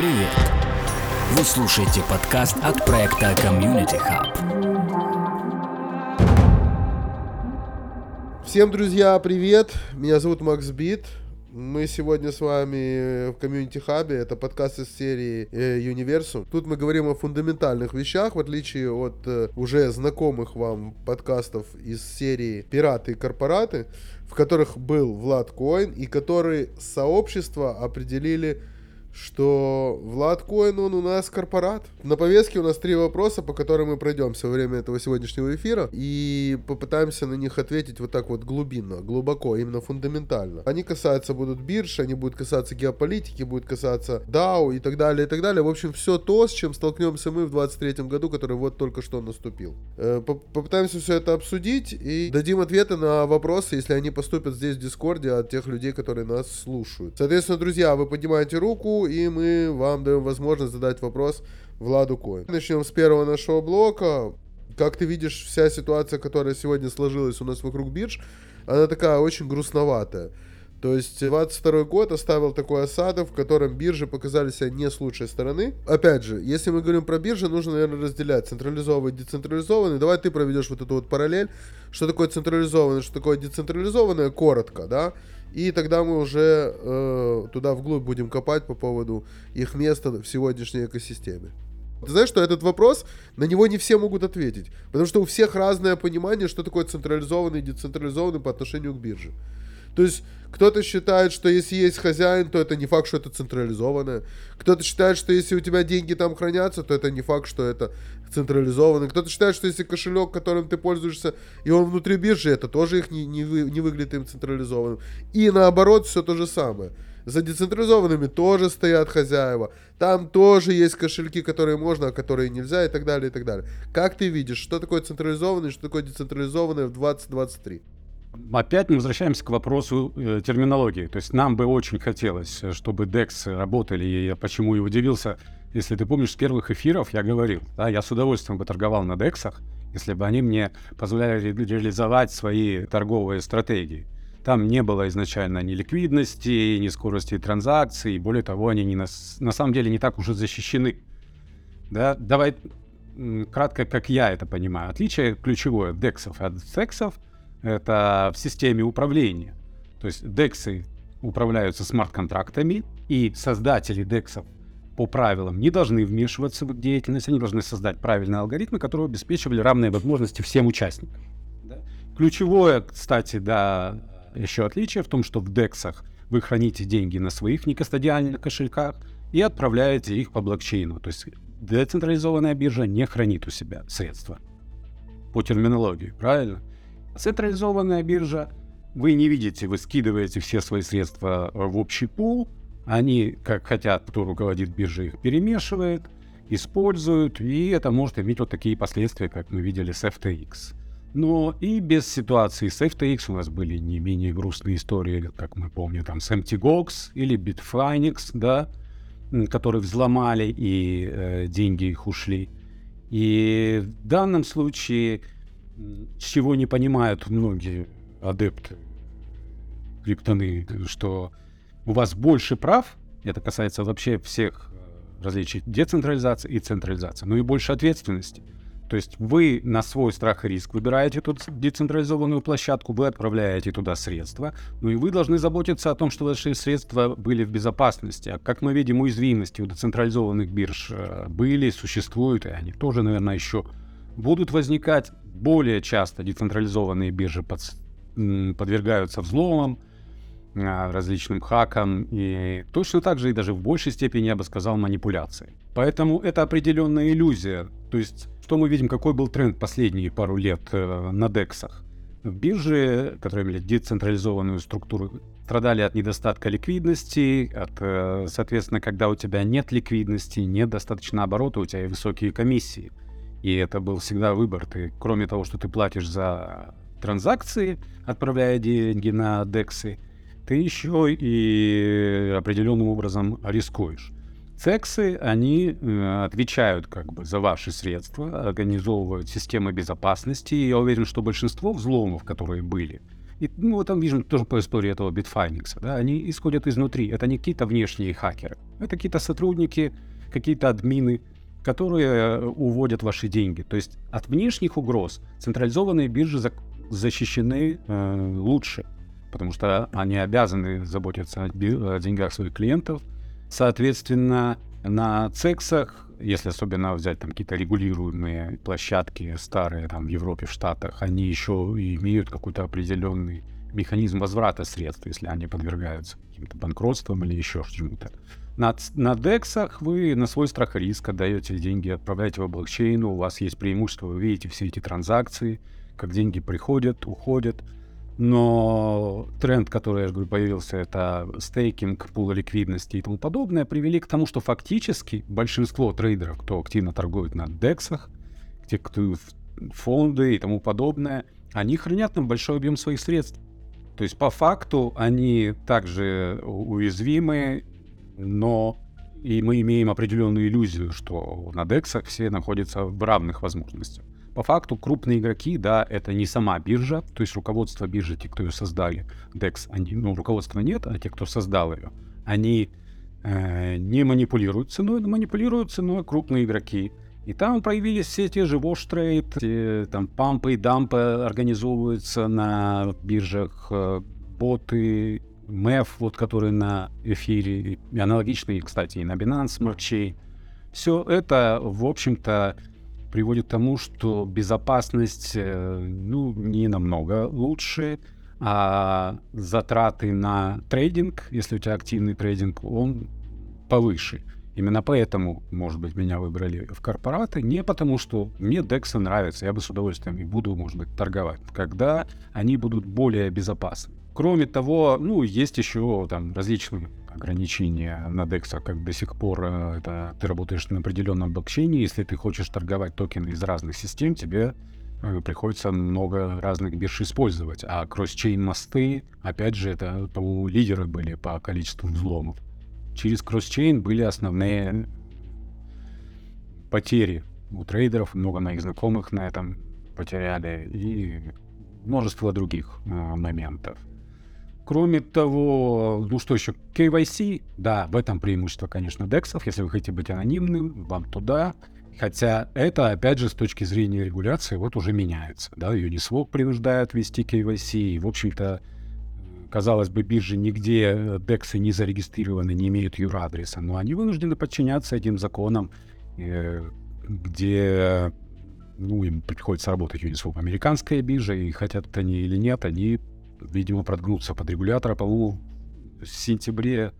Привет! Вы слушаете подкаст от проекта Community Hub. Всем, друзья, привет! Меня зовут Макс Бит. Мы сегодня с вами в комьюнити хабе. Это подкаст из серии э, Universum. Тут мы говорим о фундаментальных вещах, в отличие от э, уже знакомых вам подкастов из серии Пираты и корпораты, в которых был Влад Коин и которые сообщество определили что Влад Коин, он у нас корпорат. На повестке у нас три вопроса, по которым мы пройдемся во время этого сегодняшнего эфира и попытаемся на них ответить вот так вот глубинно, глубоко, именно фундаментально. Они касаются будут бирж, они будут касаться геополитики, будут касаться DAO и так далее, и так далее. В общем, все то, с чем столкнемся мы в 23 году, который вот только что наступил. Э, попытаемся все это обсудить и дадим ответы на вопросы, если они поступят здесь в Дискорде от тех людей, которые нас слушают. Соответственно, друзья, вы поднимаете руку, и мы вам даем возможность задать вопрос Владу Коин. Начнем с первого нашего блока. Как ты видишь, вся ситуация, которая сегодня сложилась у нас вокруг бирж, она такая очень грустноватая. То есть 22 год оставил такой осадок, в котором биржи показали себя не с лучшей стороны. Опять же, если мы говорим про биржи, нужно, наверное, разделять централизованный и децентрализованный. Давай ты проведешь вот эту вот параллель. Что такое централизованное, что такое децентрализованное, коротко, да? И тогда мы уже э, туда вглубь будем копать по поводу их места в сегодняшней экосистеме. Ты знаешь, что этот вопрос, на него не все могут ответить. Потому что у всех разное понимание, что такое централизованный и децентрализованный по отношению к бирже. То есть кто-то считает, что если есть хозяин, то это не факт, что это централизованное. Кто-то считает, что если у тебя деньги там хранятся, то это не факт, что это централизованный. Кто-то считает, что если кошелек, которым ты пользуешься, и он внутри биржи, это тоже их не, не, вы, не выглядит им централизованным. И наоборот, все то же самое. За децентрализованными тоже стоят хозяева. Там тоже есть кошельки, которые можно, а которые нельзя, и так далее, и так далее. Как ты видишь, что такое централизованный, что такое децентрализованное в 2023? Опять мы возвращаемся к вопросу э, терминологии. То есть нам бы очень хотелось, э, чтобы DEX работали, и я почему и удивился, если ты помнишь, с первых эфиров я говорил, да, я с удовольствием бы торговал на DEX, если бы они мне позволяли ре- реализовать свои торговые стратегии. Там не было изначально ни ликвидности, ни скорости транзакций, более того, они не на, на самом деле не так уже защищены. Да, давай кратко, как я это понимаю. Отличие ключевое DEX от SEX это в системе управления. То есть DEX управляются смарт-контрактами, и создатели DEX по правилам не должны вмешиваться в деятельность, они должны создать правильные алгоритмы, которые обеспечивали равные возможности всем участникам. Да? Ключевое, кстати, да, еще отличие в том, что в DEX вы храните деньги на своих некастодиальных кошельках и отправляете их по блокчейну. То есть децентрализованная биржа не хранит у себя средства. По терминологии, правильно? Централизованная биржа, вы не видите, вы скидываете все свои средства в общий пул, они, как хотят, кто руководит биржей, их перемешивает, используют, и это может иметь вот такие последствия, как мы видели с FTX. Но и без ситуации с FTX у нас были не менее грустные истории, как мы помним, там с MTGOX или Bitfinex, да, которые взломали и э, деньги их ушли. И в данном случае чего не понимают многие адепты криптоны, что у вас больше прав, это касается вообще всех э, различий децентрализации и централизации, но и больше ответственности. То есть вы на свой страх и риск выбираете тут децентрализованную площадку, вы отправляете туда средства, ну и вы должны заботиться о том, что ваши средства были в безопасности. А как мы видим, уязвимости у децентрализованных бирж э, были, существуют, и они тоже, наверное, еще будут возникать более часто децентрализованные биржи под, подвергаются взломам, а, различным хакам и точно так же и даже в большей степени, я бы сказал, манипуляции. Поэтому это определенная иллюзия. То есть, что мы видим, какой был тренд последние пару лет э, на дексах? Биржи, которые имели децентрализованную структуру, страдали от недостатка ликвидности, от, э, соответственно, когда у тебя нет ликвидности, нет достаточно оборота, у тебя и высокие комиссии. И это был всегда выбор. Ты, кроме того, что ты платишь за транзакции, отправляя деньги на дексы, ты еще и определенным образом рискуешь. Цексы, они э, отвечают как бы за ваши средства, организовывают системы безопасности. И я уверен, что большинство взломов, которые были, И ну, вот там видим тоже по истории этого Bitfinex. Да, они исходят изнутри. Это не какие-то внешние хакеры. Это какие-то сотрудники, какие-то админы, которые э, уводят ваши деньги. То есть от внешних угроз централизованные биржи за- защищены э, лучше, потому что они обязаны заботиться о деньгах своих клиентов. Соответственно, на цексах, если особенно взять там какие-то регулируемые площадки старые там в Европе, в Штатах, они еще имеют какой-то определенный механизм возврата средств, если они подвергаются каким-то банкротствам или еще чему-то. На, на DEX вы на свой страх и риск отдаете деньги, отправляете в блокчейн, у вас есть преимущество, вы видите все эти транзакции, как деньги приходят, уходят. Но тренд, который, я же говорю, появился, это стейкинг, пул ликвидности и тому подобное, привели к тому, что фактически большинство трейдеров, кто активно торгует на DEX, те, кто фонды и тому подобное, они хранят там большой объем своих средств. То есть по факту они также уязвимы, но и мы имеем определенную иллюзию, что на DEX все находятся в равных возможностях. По факту крупные игроки, да, это не сама биржа, то есть руководство биржи, те, кто ее создали, DEX, они, ну, руководства нет, а те, кто создал ее, они э, не манипулируют ценой, но манипулируют ценой крупные игроки. И там проявились все те же те, там пампы и дампы организовываются на биржах, э, боты, MEF, вот который на эфире, и аналогичные, кстати, и на Binance Smart Chain. Все это, в общем-то, приводит к тому, что безопасность, э, ну, не намного лучше, а затраты на трейдинг, если у тебя активный трейдинг, он повыше. Именно поэтому, может быть, меня выбрали в корпораты, не потому что мне DEX нравится, я бы с удовольствием и буду, может быть, торговать, когда они будут более безопасны. Кроме того, ну, есть еще там различные ограничения на DEX, как до сих пор э, это ты работаешь на определенном блокчейне, если ты хочешь торговать токены из разных систем, тебе э, приходится много разных бирж использовать. А кросс-чейн мосты, опять же, это, по-моему, лидеры были по количеству взломов. Через кросс-чейн были основные потери у трейдеров, много моих знакомых на этом потеряли и множество других э, моментов. Кроме того, ну что еще, KYC, да, в этом преимущество, конечно, дексов. Если вы хотите быть анонимным, вам туда. Хотя это, опять же, с точки зрения регуляции, вот уже меняется. Да, Uniswap принуждает вести KYC. И, в общем-то, казалось бы, биржи нигде э, дексы не зарегистрированы, не имеют юр-адреса, но они вынуждены подчиняться этим законам, э, где ну, им приходится работать Uniswap американская биржа, и хотят они или нет, они видимо, прогнуться под регулятора. По-моему, в сентябре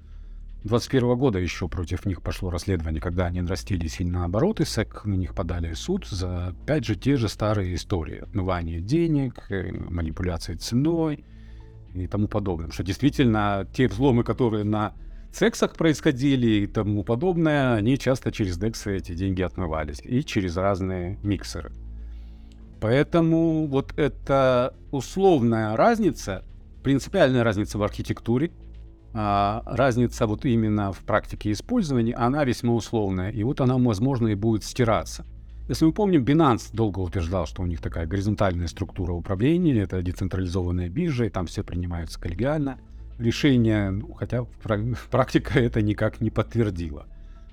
2021 года еще против них пошло расследование, когда они нарастили сильно обороты, СЭК на них подали суд за, опять же, те же старые истории. Отмывание денег, э, манипуляции ценой и тому подобное. Что действительно, те взломы, которые на сексах происходили и тому подобное, они часто через дексы эти деньги отмывались. И через разные миксеры. Поэтому вот эта условная разница, принципиальная разница в архитектуре, а, разница вот именно в практике использования, она весьма условная. И вот она, возможно, и будет стираться. Если мы помним, Binance долго утверждал, что у них такая горизонтальная структура управления, это децентрализованная биржа, и там все принимаются коллегиально. Решение, ну, хотя практика это никак не подтвердила.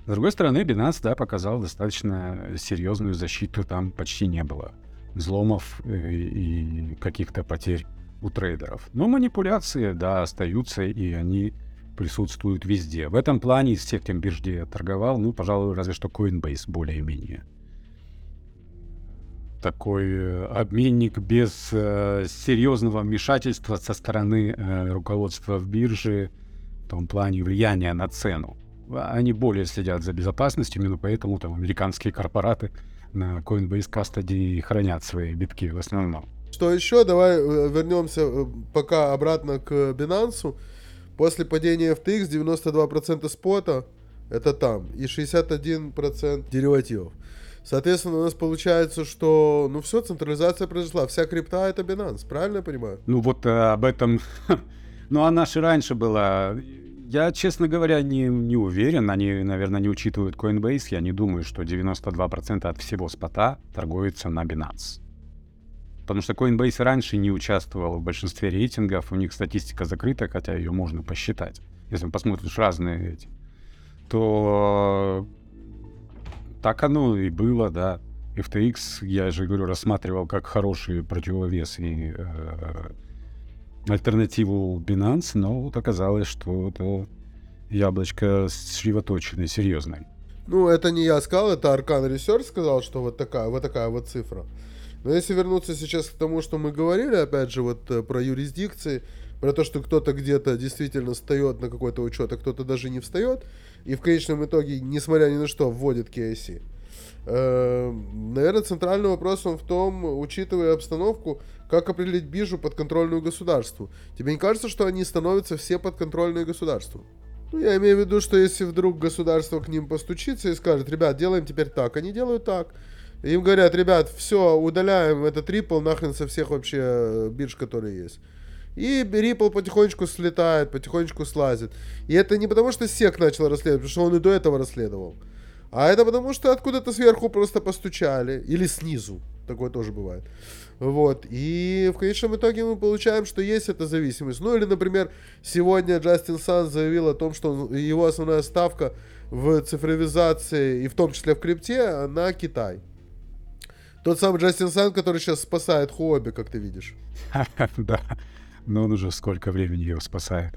С другой стороны, Binance, да, показал достаточно серьезную защиту, там почти не было взломов э, и каких-то потерь у трейдеров. Но манипуляции, да, остаются, и они присутствуют везде. В этом плане из всех тем бирж, где я торговал, ну, пожалуй, разве что Coinbase более-менее. Такой э, обменник без э, серьезного вмешательства со стороны э, руководства в бирже в том плане влияния на цену. Они более следят за безопасностью, именно поэтому там американские корпораты на Coinbase Custody хранят свои битки в основном. Что еще? Давай вернемся пока обратно к Binance. После падения FTX 92% спота это там и 61% деривативов. Соответственно, у нас получается, что, ну все, централизация произошла. Вся крипта это Binance, правильно я понимаю? Ну вот э, об этом... ну она же раньше была... Я, честно говоря, не, не уверен. Они, наверное, не учитывают Coinbase. Я не думаю, что 92% от всего спота торгуется на Binance. Потому что Coinbase раньше не участвовал в большинстве рейтингов, у них статистика закрыта, хотя ее можно посчитать. Если посмотришь разные эти, то так оно и было, да. FTX, я же говорю, рассматривал как хороший противовес и э, альтернативу Binance, но вот оказалось, что это яблочко сосредоточенное, серьезное. Ну, это не я сказал, это Аркан Research сказал, что вот такая, вот такая вот цифра. Но если вернуться сейчас к тому, что мы говорили, опять же, вот э, про юрисдикции, про то, что кто-то где-то действительно встает на какой-то учет, а кто-то даже не встает, и в конечном итоге, несмотря ни на что, вводит KIC. Э, наверное, центральный вопрос он в том, учитывая обстановку, как определить биржу подконтрольную государству. Тебе не кажется, что они становятся все подконтрольные государству? Ну, я имею в виду, что если вдруг государство к ним постучится и скажет, ребят, делаем теперь так, они делают так. Им говорят, ребят, все, удаляем этот Ripple нахрен со всех вообще э, бирж, которые есть. И Ripple потихонечку слетает, потихонечку слазит. И это не потому, что SEC начал расследовать, потому что он и до этого расследовал. А это потому, что откуда-то сверху просто постучали. Или снизу. Такое тоже бывает. Вот. И в конечном итоге мы получаем, что есть эта зависимость. Ну или, например, сегодня Джастин Сан заявил о том, что его основная ставка в цифровизации, и в том числе в крипте, на Китай. Тот самый Джастин Сан, который сейчас спасает Хуоби, как ты видишь. Да. Но он уже сколько времени его спасает?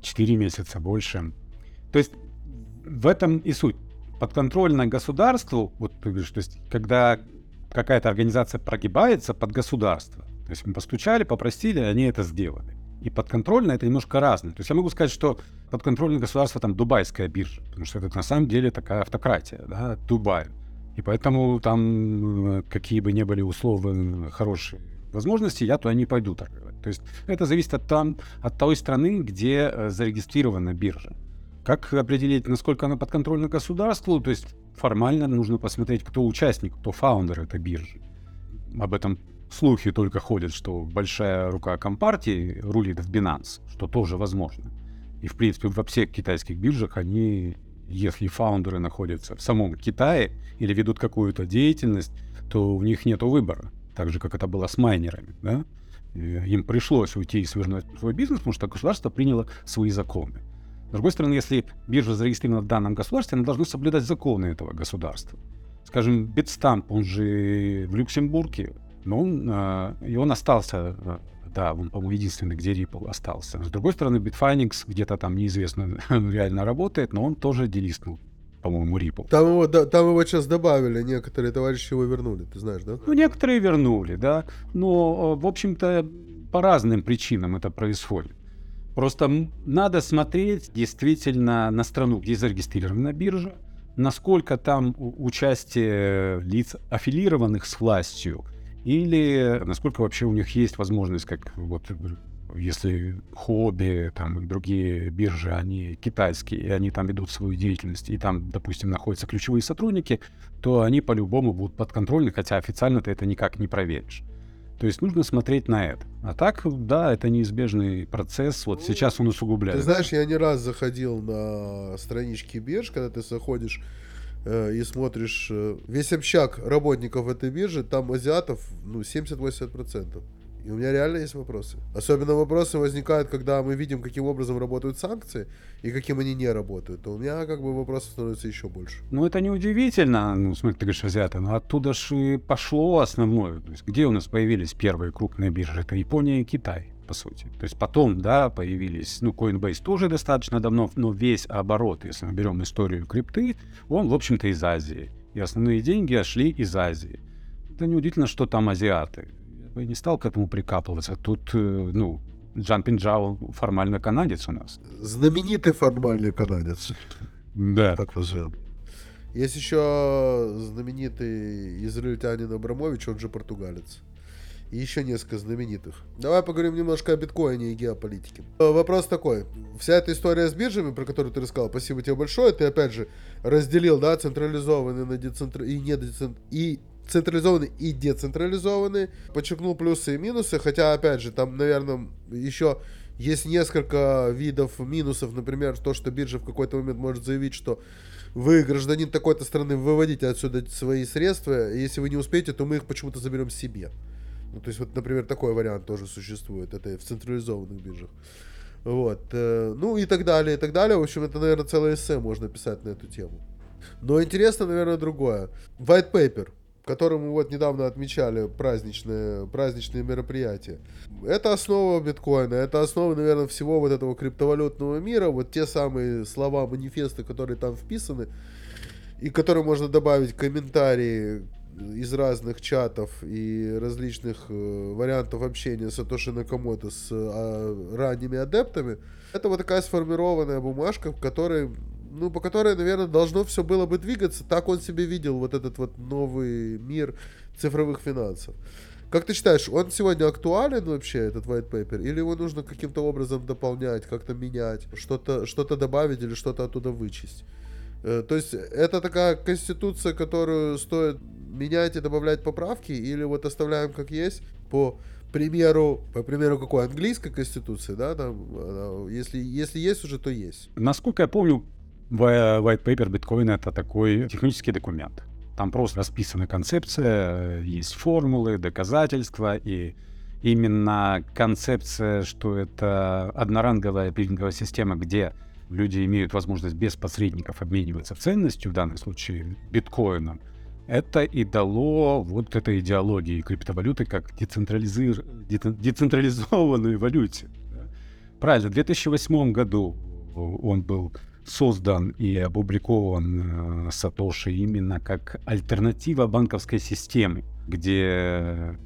Четыре месяца больше. То есть в этом и суть. Подконтрольно государству, вот ты говоришь, то есть когда какая-то организация прогибается под государство, то есть мы постучали, попросили, они это сделали. И подконтрольно это немножко разное. То есть я могу сказать, что подконтрольное государство там дубайская биржа, потому что это на самом деле такая автократия, да, Дубай. И поэтому там э, какие бы ни были условия хорошие возможности, я туда не пойду торговать. То есть это зависит от, там, от той страны, где э, зарегистрирована биржа. Как определить, насколько она подконтрольна государству? То есть формально нужно посмотреть, кто участник, кто фаундер этой биржи. Об этом слухи только ходят, что большая рука компартии рулит в Binance, что тоже возможно. И, в принципе, во всех китайских биржах они, если фаундеры находятся в самом Китае или ведут какую-то деятельность, то у них нет выбора. Так же, как это было с майнерами. Да? Им пришлось уйти и свернуть свой бизнес, потому что государство приняло свои законы. С другой стороны, если биржа зарегистрирована в данном государстве, она должна соблюдать законы этого государства. Скажем, Bitstamp, он же в Люксембурге, но он, э, и он остался, э, да, он, по-моему, единственный, где Ripple остался. С другой стороны, Bitfinex где-то там неизвестно реально работает, но он тоже делистнул по-моему, Ripple. Там его, да, там его сейчас добавили, некоторые товарищи его вернули, ты знаешь, да? Ну, некоторые вернули, да. Но, э, в общем-то, по разным причинам это происходит. Просто надо смотреть действительно на страну, где зарегистрирована биржа, насколько там участие лиц, аффилированных с властью, или насколько вообще у них есть возможность, как вот если хобби, там другие биржи, они китайские, и они там ведут свою деятельность, и там, допустим, находятся ключевые сотрудники, то они по-любому будут подконтрольны, хотя официально ты это никак не проверишь. То есть нужно смотреть на это. А так, да, это неизбежный процесс. Вот сейчас он усугубляется. Ты знаешь, я не раз заходил на странички бирж, когда ты заходишь э, и смотришь э, весь общак работников этой биржи, там азиатов, ну, 70-80%. И у меня реально есть вопросы. Особенно вопросы возникают, когда мы видим, каким образом работают санкции и каким они не работают. То у меня как бы вопросов становится еще больше. Ну, это не удивительно. Ну, смотри, ты говоришь, азиаты. Но оттуда же пошло основное. То есть, где у нас появились первые крупные биржи? Это Япония и Китай по сути. То есть потом, да, появились, ну, Coinbase тоже достаточно давно, но весь оборот, если мы берем историю крипты, он, в общем-то, из Азии. И основные деньги шли из Азии. Это неудивительно, что там азиаты бы не стал к этому прикапываться. Тут, э, ну, Джан Пинджао формально канадец у нас. Знаменитый формальный канадец. Да. Так назовем. Есть еще знаменитый израильтянин Абрамович, он же португалец. И еще несколько знаменитых. Давай поговорим немножко о биткоине и геополитике. Э, вопрос такой. Вся эта история с биржами, про которую ты рассказал, спасибо тебе большое. Ты опять же разделил, да, централизованный на децентр... и, не децент... и централизованный и децентрализованный. Подчеркнул плюсы и минусы, хотя, опять же, там, наверное, еще есть несколько видов минусов. Например, то, что биржа в какой-то момент может заявить, что вы, гражданин такой-то страны, выводите отсюда свои средства, если вы не успеете, то мы их почему-то заберем себе. Ну, то есть, вот, например, такой вариант тоже существует. Это в централизованных биржах. Вот. Э, ну и так далее, и так далее. В общем, это, наверное, целое эссе можно писать на эту тему. Но интересно, наверное, другое. White paper, который мы вот недавно отмечали, праздничные, праздничные мероприятия. Это основа биткоина, это основа, наверное, всего вот этого криптовалютного мира. Вот те самые слова, манифесты, которые там вписаны, и которые можно добавить комментарии из разных чатов и различных э, вариантов общения Сатоши Накамото с э, ранними адептами, это вот такая сформированная бумажка, в которой, ну, по которой, наверное, должно все было бы двигаться. Так он себе видел вот этот вот новый мир цифровых финансов. Как ты считаешь, он сегодня актуален вообще, этот white paper, или его нужно каким-то образом дополнять, как-то менять, что-то что добавить или что-то оттуда вычесть? Э, то есть это такая конституция, которую стоит менять и добавлять поправки, или вот оставляем как есть по примеру, по примеру какой английской конституции, да, там, если, если есть уже, то есть. Насколько я помню, white paper биткоина это такой технический документ. Там просто расписана концепция, есть формулы, доказательства, и именно концепция, что это одноранговая пилинговая система, где люди имеют возможность без посредников обмениваться ценностью, в данном случае биткоином, это и дало вот этой идеологии криптовалюты как децентрализир... децентрализованной валюте. Правильно, в 2008 году он был создан и опубликован э, Сатоши именно как альтернатива банковской системе, где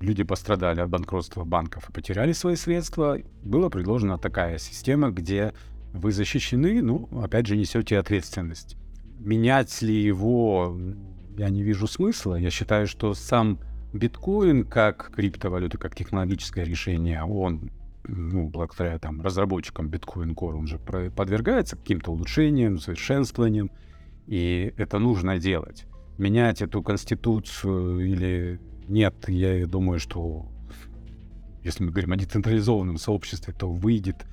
люди пострадали от банкротства банков и потеряли свои средства. Была предложена такая система, где вы защищены, ну, опять же, несете ответственность. Менять ли его, я не вижу смысла. Я считаю, что сам биткоин как криптовалюта, как технологическое решение, он ну, благодаря там разработчикам биткоин Core, он же подвергается каким-то улучшениям, совершенствованиям, и это нужно делать. Менять эту конституцию или нет, я думаю, что если мы говорим о децентрализованном сообществе, то выйдет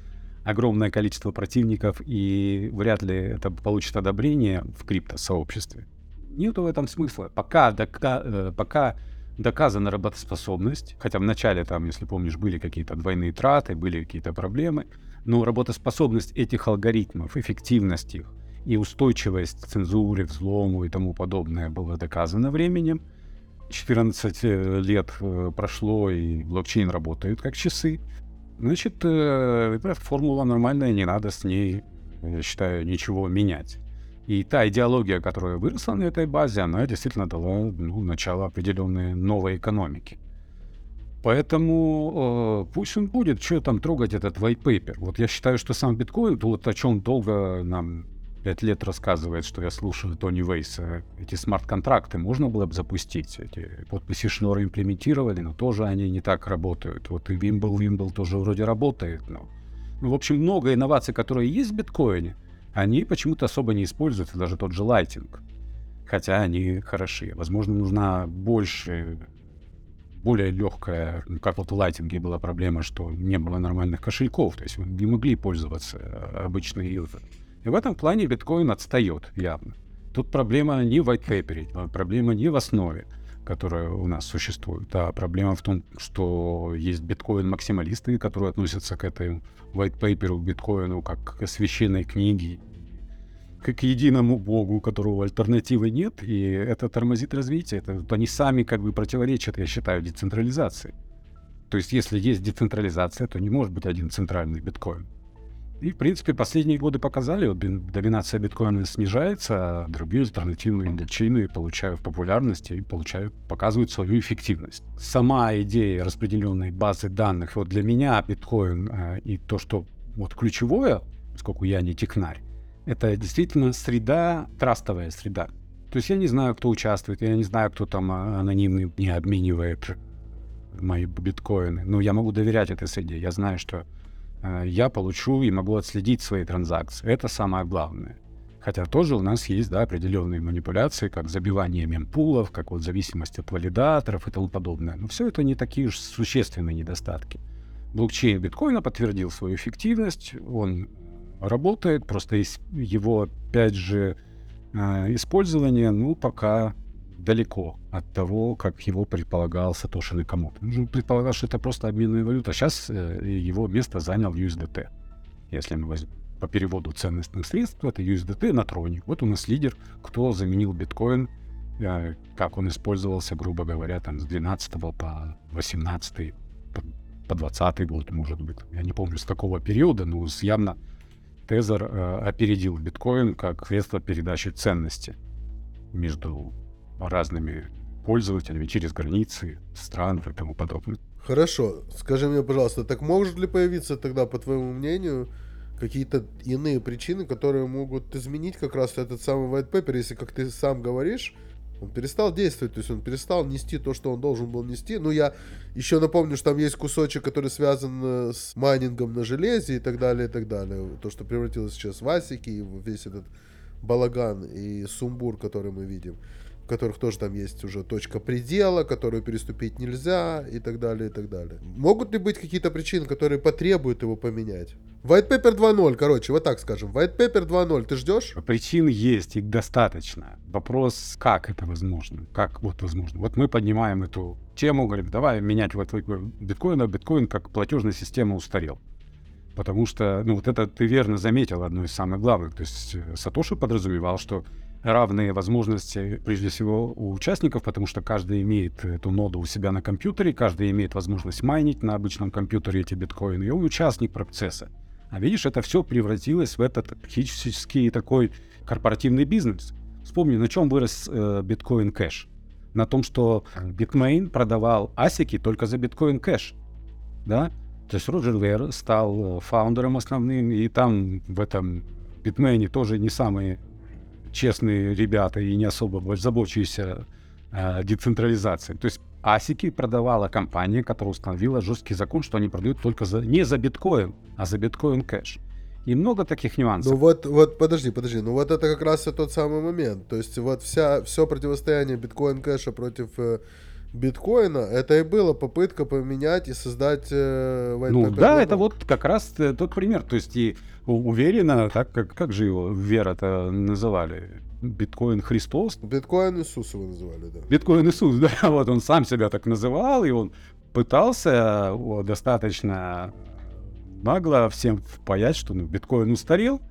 огромное количество противников, и вряд ли это получит одобрение в криптосообществе. Нету в этом смысла. Пока, дока, э, пока доказана работоспособность, хотя в начале там, если помнишь, были какие-то двойные траты, были какие-то проблемы, но работоспособность этих алгоритмов, эффективность их и устойчивость к цензуре, взлому и тому подобное было доказано временем. 14 э, лет э, прошло, и блокчейн работает как часы. Значит, э, формула нормальная, не надо с ней, я считаю, ничего менять. И та идеология, которая выросла на этой базе, она действительно дала ну, начало определенной новой экономики. Поэтому э, пусть он будет, что там трогать этот white paper. Вот я считаю, что сам биткоин, вот о чем долго нам пять лет рассказывает, что я слушаю Тони Вейса, эти смарт-контракты можно было бы запустить. Эти подписи Шнора имплементировали, но тоже они не так работают. Вот и Вимбл, Вимбл тоже вроде работает. Но... Ну, в общем, много инноваций, которые есть в биткоине, они почему-то особо не используются, даже тот же лайтинг. Хотя они хороши. Возможно, нужна больше более легкая, ну, как вот в лайтинге была проблема, что не было нормальных кошельков, то есть не могли пользоваться э, обычные юзеры. И в этом плане биткоин отстает явно. Тут проблема не в white а проблема не в основе, которая у нас существует, а проблема в том, что есть биткоин-максималисты, которые относятся к этой white paper биткоину как к священной книге, как к единому богу, у которого альтернативы нет, и это тормозит развитие. Это, они сами как бы противоречат, я считаю, децентрализации. То есть, если есть децентрализация, то не может быть один центральный биткоин. И, в принципе, последние годы показали, вот доминация биткоина снижается, а другие альтернативные блокчейны получают популярность и получают, показывают свою эффективность. Сама идея распределенной базы данных, вот для меня биткоин э, и то, что вот ключевое, поскольку я не технарь, это действительно среда, трастовая среда. То есть я не знаю, кто участвует, я не знаю, кто там а, анонимный не обменивает мои биткоины, но я могу доверять этой среде. Я знаю, что я получу и могу отследить свои транзакции. Это самое главное. Хотя тоже у нас есть да, определенные манипуляции, как забивание мемпулов, как вот зависимость от валидаторов и тому подобное. Но все это не такие уж существенные недостатки. Блокчейн биткоина подтвердил свою эффективность, он работает, просто его, опять же, э, использование, ну, пока далеко от того, как его предполагал Сатоши Накамото. Он предполагал, что это просто обменная валюта. Сейчас э, его место занял USDT. Если мы возьмем по переводу ценностных средств, это USDT на троне. Вот у нас лидер, кто заменил биткоин, э, как он использовался, грубо говоря, там с 12 по 18 по, по 20 год, может быть. Я не помню, с какого периода, но явно Тезер э, опередил биткоин как средство передачи ценности между разными пользователями через границы, стран и тому подобное. Хорошо, скажи мне, пожалуйста, так может ли появиться тогда, по твоему мнению, какие-то иные причины, которые могут изменить как раз этот самый white paper, если, как ты сам говоришь, он перестал действовать, то есть он перестал нести то, что он должен был нести. Ну, я еще напомню, что там есть кусочек, который связан э, с майнингом на железе и так далее, и так далее. То, что превратилось сейчас в асики, и весь этот балаган и сумбур, который мы видим которых тоже там есть уже точка предела, которую переступить нельзя и так далее, и так далее. Могут ли быть какие-то причины, которые потребуют его поменять? White Paper 2.0, короче, вот так скажем. White Paper 2.0 ты ждешь? Причин есть, их достаточно. Вопрос, как это возможно? Как вот возможно? Вот мы поднимаем эту тему, говорим, давай менять вот биткоин, а биткоин как платежная система устарел. Потому что, ну вот это ты верно заметил, одно из самых главных. То есть э, Сатоши подразумевал, что равные возможности, прежде всего, у участников, потому что каждый имеет эту ноду у себя на компьютере, каждый имеет возможность майнить на обычном компьютере эти биткоины, и он участник процесса. А видишь, это все превратилось в этот практически такой корпоративный бизнес. Вспомни, на чем вырос э, биткоин кэш. На том, что Bitmain продавал асики только за биткоин кэш. Да? То есть Роджер Вер стал э, фаундером основным, и там в этом Bitmain тоже не самые честные ребята и не особо заботящиеся э, децентрализацией. То есть асики продавала компания, которая установила жесткий закон, что они продают только за, не за биткоин, а за биткоин кэш. И много таких нюансов. Ну вот, вот, подожди, подожди, ну вот это как раз и тот самый момент. То есть вот вся, все противостояние биткоин кэша против э, биткоина, это и была попытка поменять и создать э, white Ну да, это вот как раз э, тот пример. То есть и уверенно, так как, как же его Вера-то называли? Биткоин Христос? Биткоин Иисус его называли, да. Биткоин Иисус, да, вот он сам себя так называл, и он пытался вот, достаточно нагло всем впаять, что ну, биткоин устарел,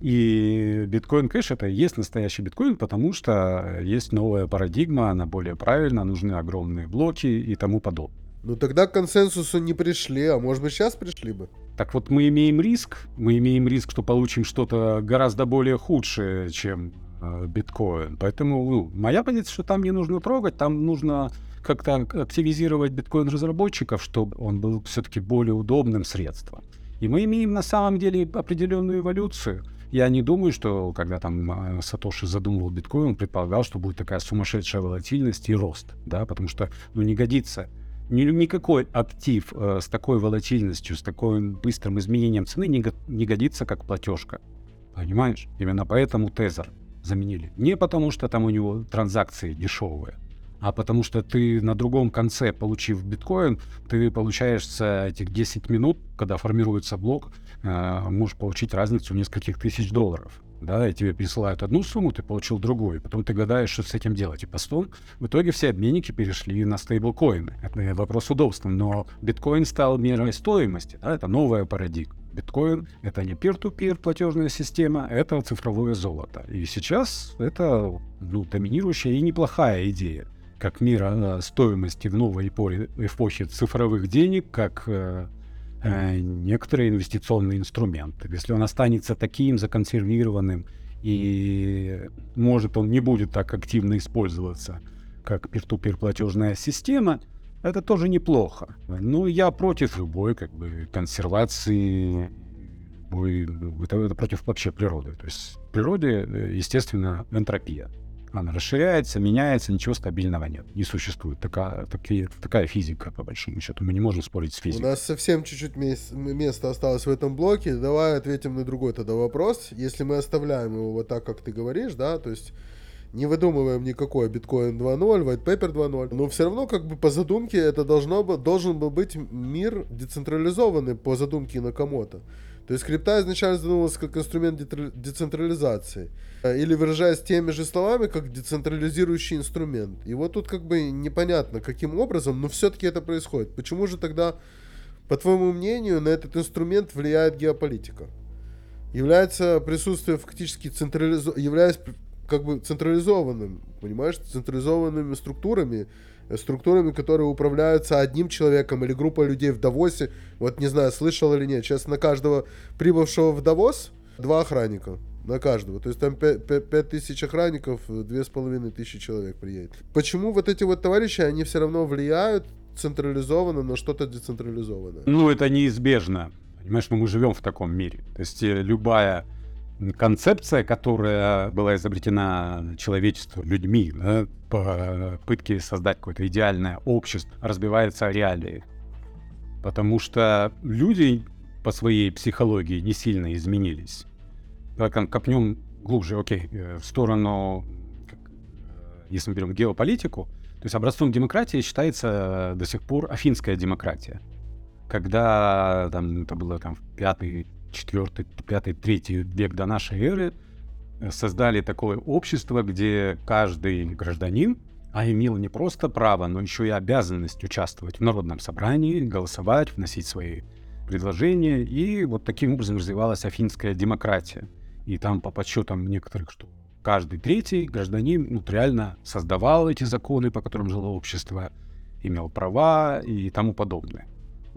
и биткоин кэш это и есть настоящий биткоин, потому что есть новая парадигма, она более правильная, нужны огромные блоки и тому подобное. Ну тогда к консенсусу не пришли, а может быть сейчас пришли бы. Так вот мы имеем риск, мы имеем риск, что получим что-то гораздо более худшее, чем э, биткоин. Поэтому ну, моя позиция, что там не нужно трогать, там нужно как-то активизировать биткоин-разработчиков, чтобы он был все-таки более удобным средством. И мы имеем на самом деле определенную эволюцию – я не думаю, что когда там а, Сатоши задумывал биткоин, он предполагал, что будет такая сумасшедшая волатильность и рост, да, потому что, ну, не годится ни, никакой актив э, с такой волатильностью, с таким быстрым изменением цены не, не годится как платежка. Понимаешь? Именно поэтому Тезер заменили. Не потому, что там у него транзакции дешевые, а потому что ты на другом конце, получив биткоин, ты получаешь этих 10 минут, когда формируется блок, э, можешь получить разницу в нескольких тысяч долларов. Да, и тебе присылают одну сумму, ты получил другую, потом ты гадаешь, что с этим делать. И потом в итоге все обменники перешли на стейблкоины. Это вопрос удобства, но биткоин стал мерой стоимости, да, это новая парадигма. Биткоин — это не peer-to-peer платежная система, это цифровое золото. И сейчас это ну, доминирующая и неплохая идея как мира э, стоимости в новой эпохе цифровых денег, как э, некоторые инвестиционные инструменты. Если он останется таким законсервированным и может он не будет так активно использоваться, как peer-to-peer платежная система, это тоже неплохо. Но я против любой как бы консервации это, это против вообще природы. То есть в природе, э, естественно, энтропия. Она расширяется, меняется, ничего стабильного нет. Не существует. Такая, такие, такая физика, по большому счету. Мы не можем спорить с физикой. У нас совсем чуть-чуть мест, места осталось в этом блоке. Давай ответим на другой тогда вопрос. Если мы оставляем его вот так, как ты говоришь, да, то есть не выдумываем никакой биткоин 2.0, white paper 2.0, но все равно как бы по задумке это должно должен был быть мир децентрализованный по задумке Накамото. То есть крипта изначально задумывалась как инструмент децентрализации. Э, или выражаясь теми же словами, как децентрализирующий инструмент. И вот тут как бы непонятно, каким образом, но все-таки это происходит. Почему же тогда, по твоему мнению, на этот инструмент влияет геополитика? Является присутствие фактически централизованным, являясь как бы централизованным, понимаешь, централизованными структурами, структурами, которые управляются одним человеком или группой людей в Давосе. Вот не знаю, слышал или нет. Сейчас на каждого прибывшего в Давос два охранника. На каждого. То есть там 5 тысяч охранников, две с половиной тысячи человек приедет. Почему вот эти вот товарищи, они все равно влияют централизованно на что-то децентрализованное? Ну, это неизбежно. Понимаешь, мы живем в таком мире. То есть э, любая концепция, которая была изобретена человечеством, людьми, да, по попытке создать какое-то идеальное общество, разбивается о реалии. Потому что люди по своей психологии не сильно изменились. Копнем глубже, окей, э, в сторону, э, если мы берем геополитику, то есть образцом демократии считается до сих пор афинская демократия. Когда там, это было там в пятый 4, 5, 3 век до нашей эры э, создали такое общество, где каждый гражданин а имел не просто право, но еще и обязанность участвовать в народном собрании, голосовать, вносить свои предложения. И вот таким образом развивалась афинская демократия. И там по подсчетам некоторых, что каждый третий гражданин ну, реально создавал эти законы, по которым жило общество, имел права и тому подобное.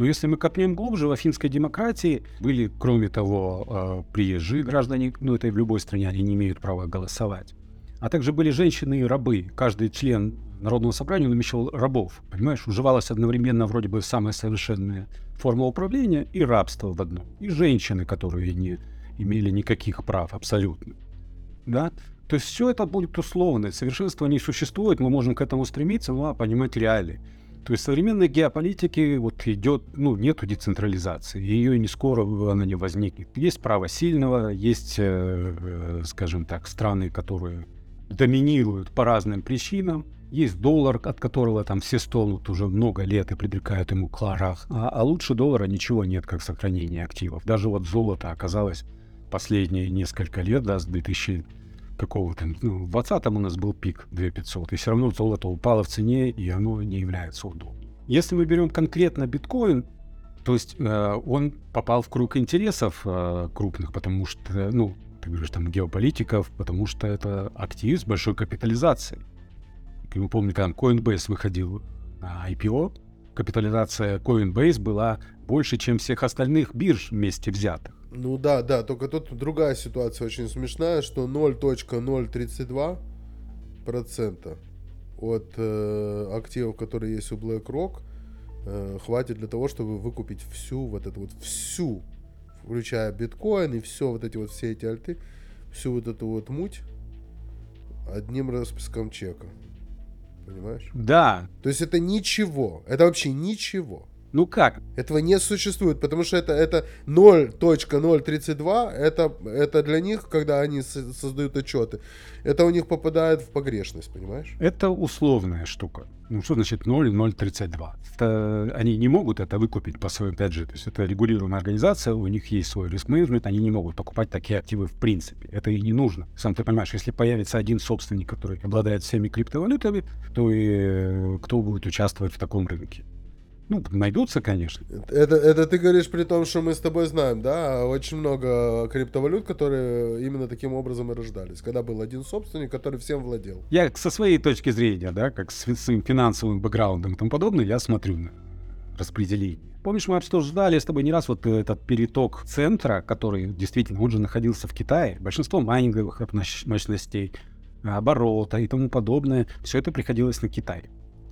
Но если мы копнем глубже, в афинской демократии были, кроме того, э, приезжие граждане, ну это и в любой стране, они не имеют права голосовать. А также были женщины и рабы. Каждый член народного собрания намещал рабов. Понимаешь, уживалась одновременно вроде бы самая совершенная форма управления и рабство в одном. И женщины, которые не имели никаких прав абсолютно. Да? То есть все это будет условно. Совершенство не существует, мы можем к этому стремиться, но понимать реалии. То есть современной геополитики вот идет, ну, нету децентрализации, ее не скоро она не возникнет. Есть право сильного, есть, э, э, скажем так, страны, которые доминируют по разным причинам, есть доллар, от которого там все стонут уже много лет и предрекают ему кларах, а, а лучше доллара ничего нет, как сохранение активов. Даже вот золото оказалось последние несколько лет, да, с 2000 какого-то, ну, в 20-м у нас был пик 2500, и все равно золото упало в цене, и оно не является удобным. Если мы берем конкретно биткоин, то есть э, он попал в круг интересов э, крупных, потому что, ну, ты говоришь, там, геополитиков, потому что это актив с большой капитализацией. Мы помним, когда Coinbase выходил на IPO, капитализация Coinbase была больше, чем всех остальных бирж вместе взятых. Ну да, да, только тут другая ситуация очень смешная, что 0.032 процента от э, активов, которые есть у BlackRock, э, хватит для того, чтобы выкупить всю вот эту вот всю, включая биткоин и все вот эти вот все эти альты, всю вот эту вот муть одним расписком чека. Понимаешь? Да. То есть это ничего. Это вообще ничего. Ну как? Этого не существует, потому что это, это 0.032, это, это для них, когда они создают отчеты, это у них попадает в погрешность, понимаешь? Это условная штука. Ну что значит 0.032? Это, они не могут это выкупить по своему, опять же, то есть это регулируемая организация, у них есть свой риск менеджмент, они не могут покупать такие активы в принципе. Это и не нужно. Сам ты понимаешь, если появится один собственник, который обладает всеми криптовалютами, то и э, кто будет участвовать в таком рынке? Ну, найдутся, конечно. Это, это ты говоришь при том, что мы с тобой знаем, да, очень много криптовалют, которые именно таким образом и рождались. Когда был один собственник, который всем владел. Я со своей точки зрения, да, как с своим финансовым бэкграундом и тому подобное, я смотрю на распределение. Помнишь, мы обсуждали с тобой не раз вот этот переток центра, который действительно, он же находился в Китае. Большинство майнинговых мощностей, оборота и тому подобное, все это приходилось на Китай.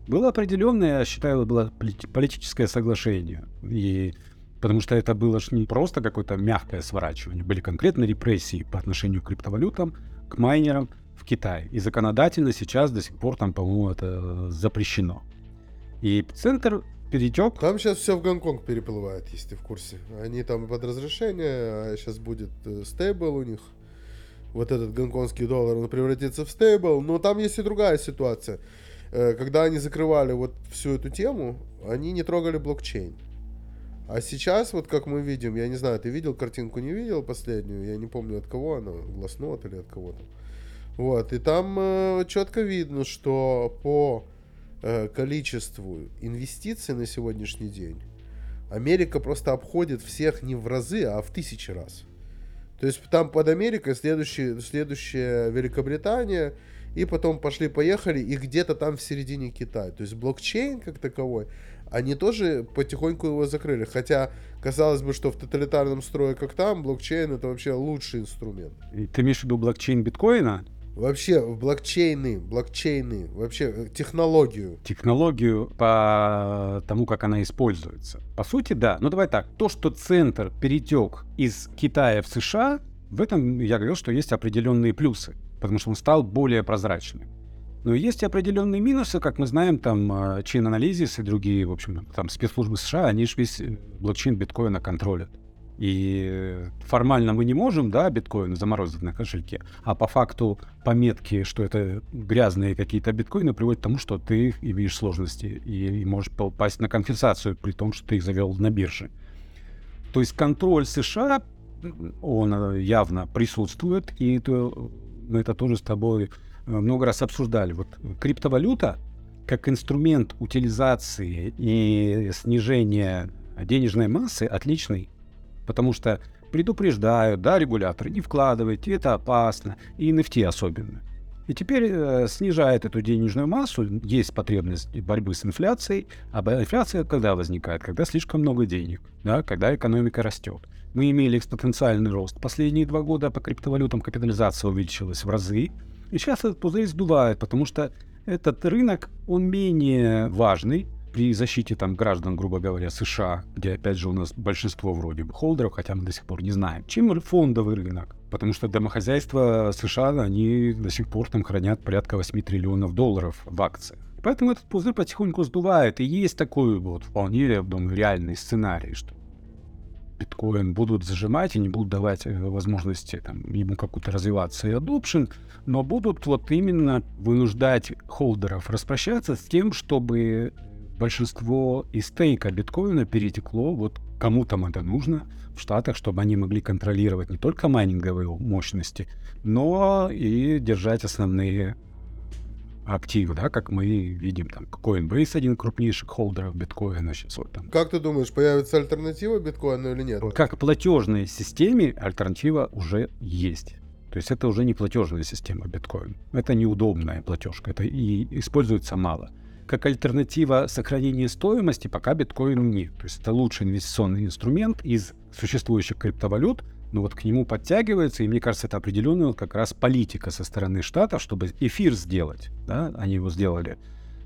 Было определенное, я считаю, было политическое соглашение. И потому что это было же не просто какое-то мягкое сворачивание, были конкретно репрессии по отношению к криптовалютам, к майнерам в Китае. И законодательно сейчас до сих пор там, по-моему, это запрещено. И центр перетек. Там сейчас все в Гонконг переплывает, если ты в курсе. Они там под разрешение, а сейчас будет э, стейбл у них. Вот этот гонконгский доллар, он превратится в стейбл. Но там есть и другая ситуация. Э, когда они закрывали вот всю эту тему, они не трогали блокчейн. А сейчас, вот как мы видим, я не знаю, ты видел картинку, не видел последнюю, я не помню от кого она, Гласнот или от кого-то. Вот, и там э, четко видно, что по э, количеству инвестиций на сегодняшний день Америка просто обходит всех не в разы, а в тысячи раз. То есть там под Америкой следующая, следующая Великобритания, и потом пошли-поехали, и где-то там в середине Китай. То есть блокчейн как таковой, они тоже потихоньку его закрыли. Хотя, казалось бы, что в тоталитарном строе, как там, блокчейн это вообще лучший инструмент. И ты имеешь в виду блокчейн биткоина? Вообще, в блокчейны, блокчейны, вообще э, технологию. Технологию по тому, как она используется. По сути, да. Ну давай так. То, что центр перетек из Китая в США, в этом я говорил, что есть определенные плюсы, потому что он стал более прозрачным. Но есть определенные минусы, как мы знаем, там Chain Analysis и другие, в общем, там спецслужбы США, они же весь э, блокчейн биткоина контролят. И формально мы не можем, да, биткоин заморозить на кошельке, а по факту пометки, что это грязные какие-то биткоины, приводят к тому, что ты имеешь сложности и, можешь попасть на компенсацию, при том, что ты их завел на бирже. То есть контроль США, он э, явно присутствует, и это, мы это тоже с тобой э, много раз обсуждали. Вот криптовалюта как инструмент утилизации и снижения денежной массы отличный потому что предупреждают, да, регуляторы, не вкладывайте, это опасно, и NFT особенно. И теперь э, снижает эту денежную массу, есть потребность борьбы с инфляцией, а инфляция когда возникает? Когда слишком много денег, да, когда экономика растет. Мы имели экспоненциальный рост. Последние два года по криптовалютам капитализация увеличилась в разы, и сейчас этот пузырь сдувает, потому что этот рынок, он менее важный, при защите там граждан, грубо говоря, США, где опять же у нас большинство вроде бы холдеров, хотя мы до сих пор не знаем, чем фондовый рынок. Потому что домохозяйства США, они до сих пор там хранят порядка 8 триллионов долларов в акциях. Поэтому этот пузырь потихоньку сдувает. И есть такой вот вполне, я думаю, реальный сценарий, что биткоин будут зажимать и не будут давать э, возможности там, ему как-то развиваться и adoption, но будут вот именно вынуждать холдеров распрощаться с тем, чтобы большинство из стейка биткоина перетекло, вот кому там это нужно в Штатах, чтобы они могли контролировать не только майнинговые мощности, но и держать основные активы, да, как мы видим, там, Coinbase один крупнейших холдеров биткоина сейчас вот там. Как ты думаешь, появится альтернатива биткоину или нет? Как платежной системе альтернатива уже есть. То есть это уже не платежная система биткоин. Это неудобная платежка, это и используется мало как альтернатива сохранения стоимости пока биткоин нет. То есть это лучший инвестиционный инструмент из существующих криптовалют, но вот к нему подтягивается, и мне кажется, это определенная как раз политика со стороны штатов, чтобы эфир сделать. Да? Они его сделали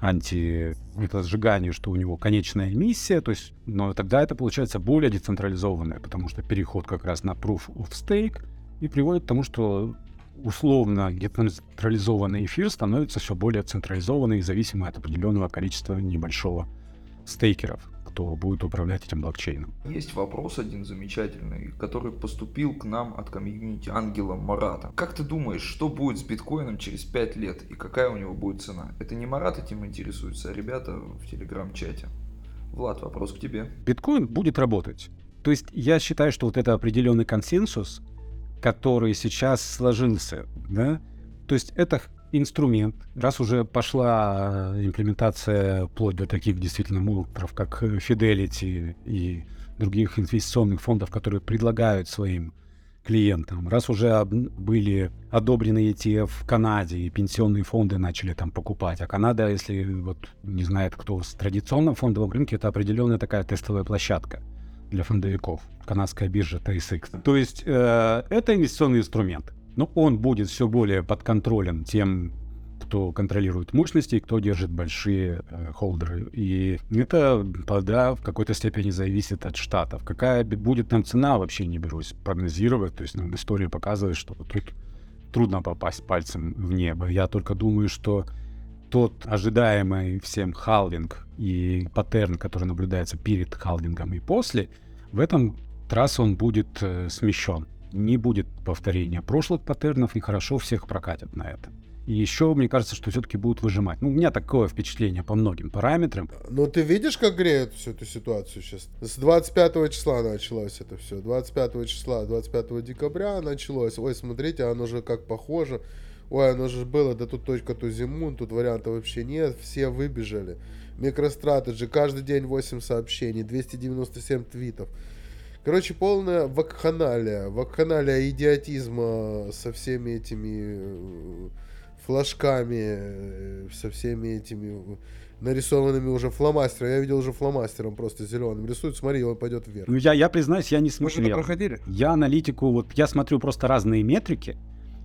анти это сжигание, что у него конечная эмиссия, то есть, но тогда это получается более децентрализованное, потому что переход как раз на proof of stake и приводит к тому, что условно децентрализованный эфир становится все более централизованный и зависимый от определенного количества небольшого стейкеров, кто будет управлять этим блокчейном. Есть вопрос один замечательный, который поступил к нам от комьюнити Ангела Марата. Как ты думаешь, что будет с биткоином через 5 лет и какая у него будет цена? Это не Марат этим интересуется, а ребята в телеграм-чате. Влад, вопрос к тебе. Биткоин будет работать. То есть я считаю, что вот это определенный консенсус, который сейчас сложился, да, то есть это инструмент, раз уже пошла э, имплементация вплоть до таких действительно мултров, как Fidelity и других инвестиционных фондов, которые предлагают своим клиентам, раз уже были одобрены ETF в Канаде, и пенсионные фонды начали там покупать, а Канада, если вот не знает кто, с традиционном фондовом рынке, это определенная такая тестовая площадка для фондовиков, канадская биржа TSX. То есть э, это инвестиционный инструмент, но он будет все более под контролем тем, кто контролирует мощности, кто держит большие э, холдеры. И это, да, в какой-то степени зависит от штатов. Какая будет там цена, вообще не берусь прогнозировать. То есть нам история показывает, что тут трудно попасть пальцем в небо. Я только думаю, что тот ожидаемый всем халвинг и паттерн, который наблюдается перед халвингом и после, в этом трасс он будет э, смещен. Не будет повторения прошлых паттернов, и хорошо всех прокатят на это. И еще, мне кажется, что все-таки будут выжимать. Ну, у меня такое впечатление по многим параметрам. Ну, ты видишь, как греет всю эту ситуацию сейчас? С 25 числа началось это все. 25 числа, 25 декабря началось. Ой, смотрите, оно же как похоже. Ой, оно же было, да тут только ту зиму, тут варианта вообще нет. Все выбежали. MicroStrategy, каждый день 8 сообщений, 297 твитов. Короче, полная вакханалия. Вакханалия идиотизма со всеми этими э, флажками, э, со всеми этими нарисованными уже фломастером. Я видел уже фломастером просто зеленым. Рисуют, смотри, он пойдет вверх. Ну, я, я признаюсь, я не Мы это смотрел. проходили. Я аналитику, вот я смотрю просто разные метрики.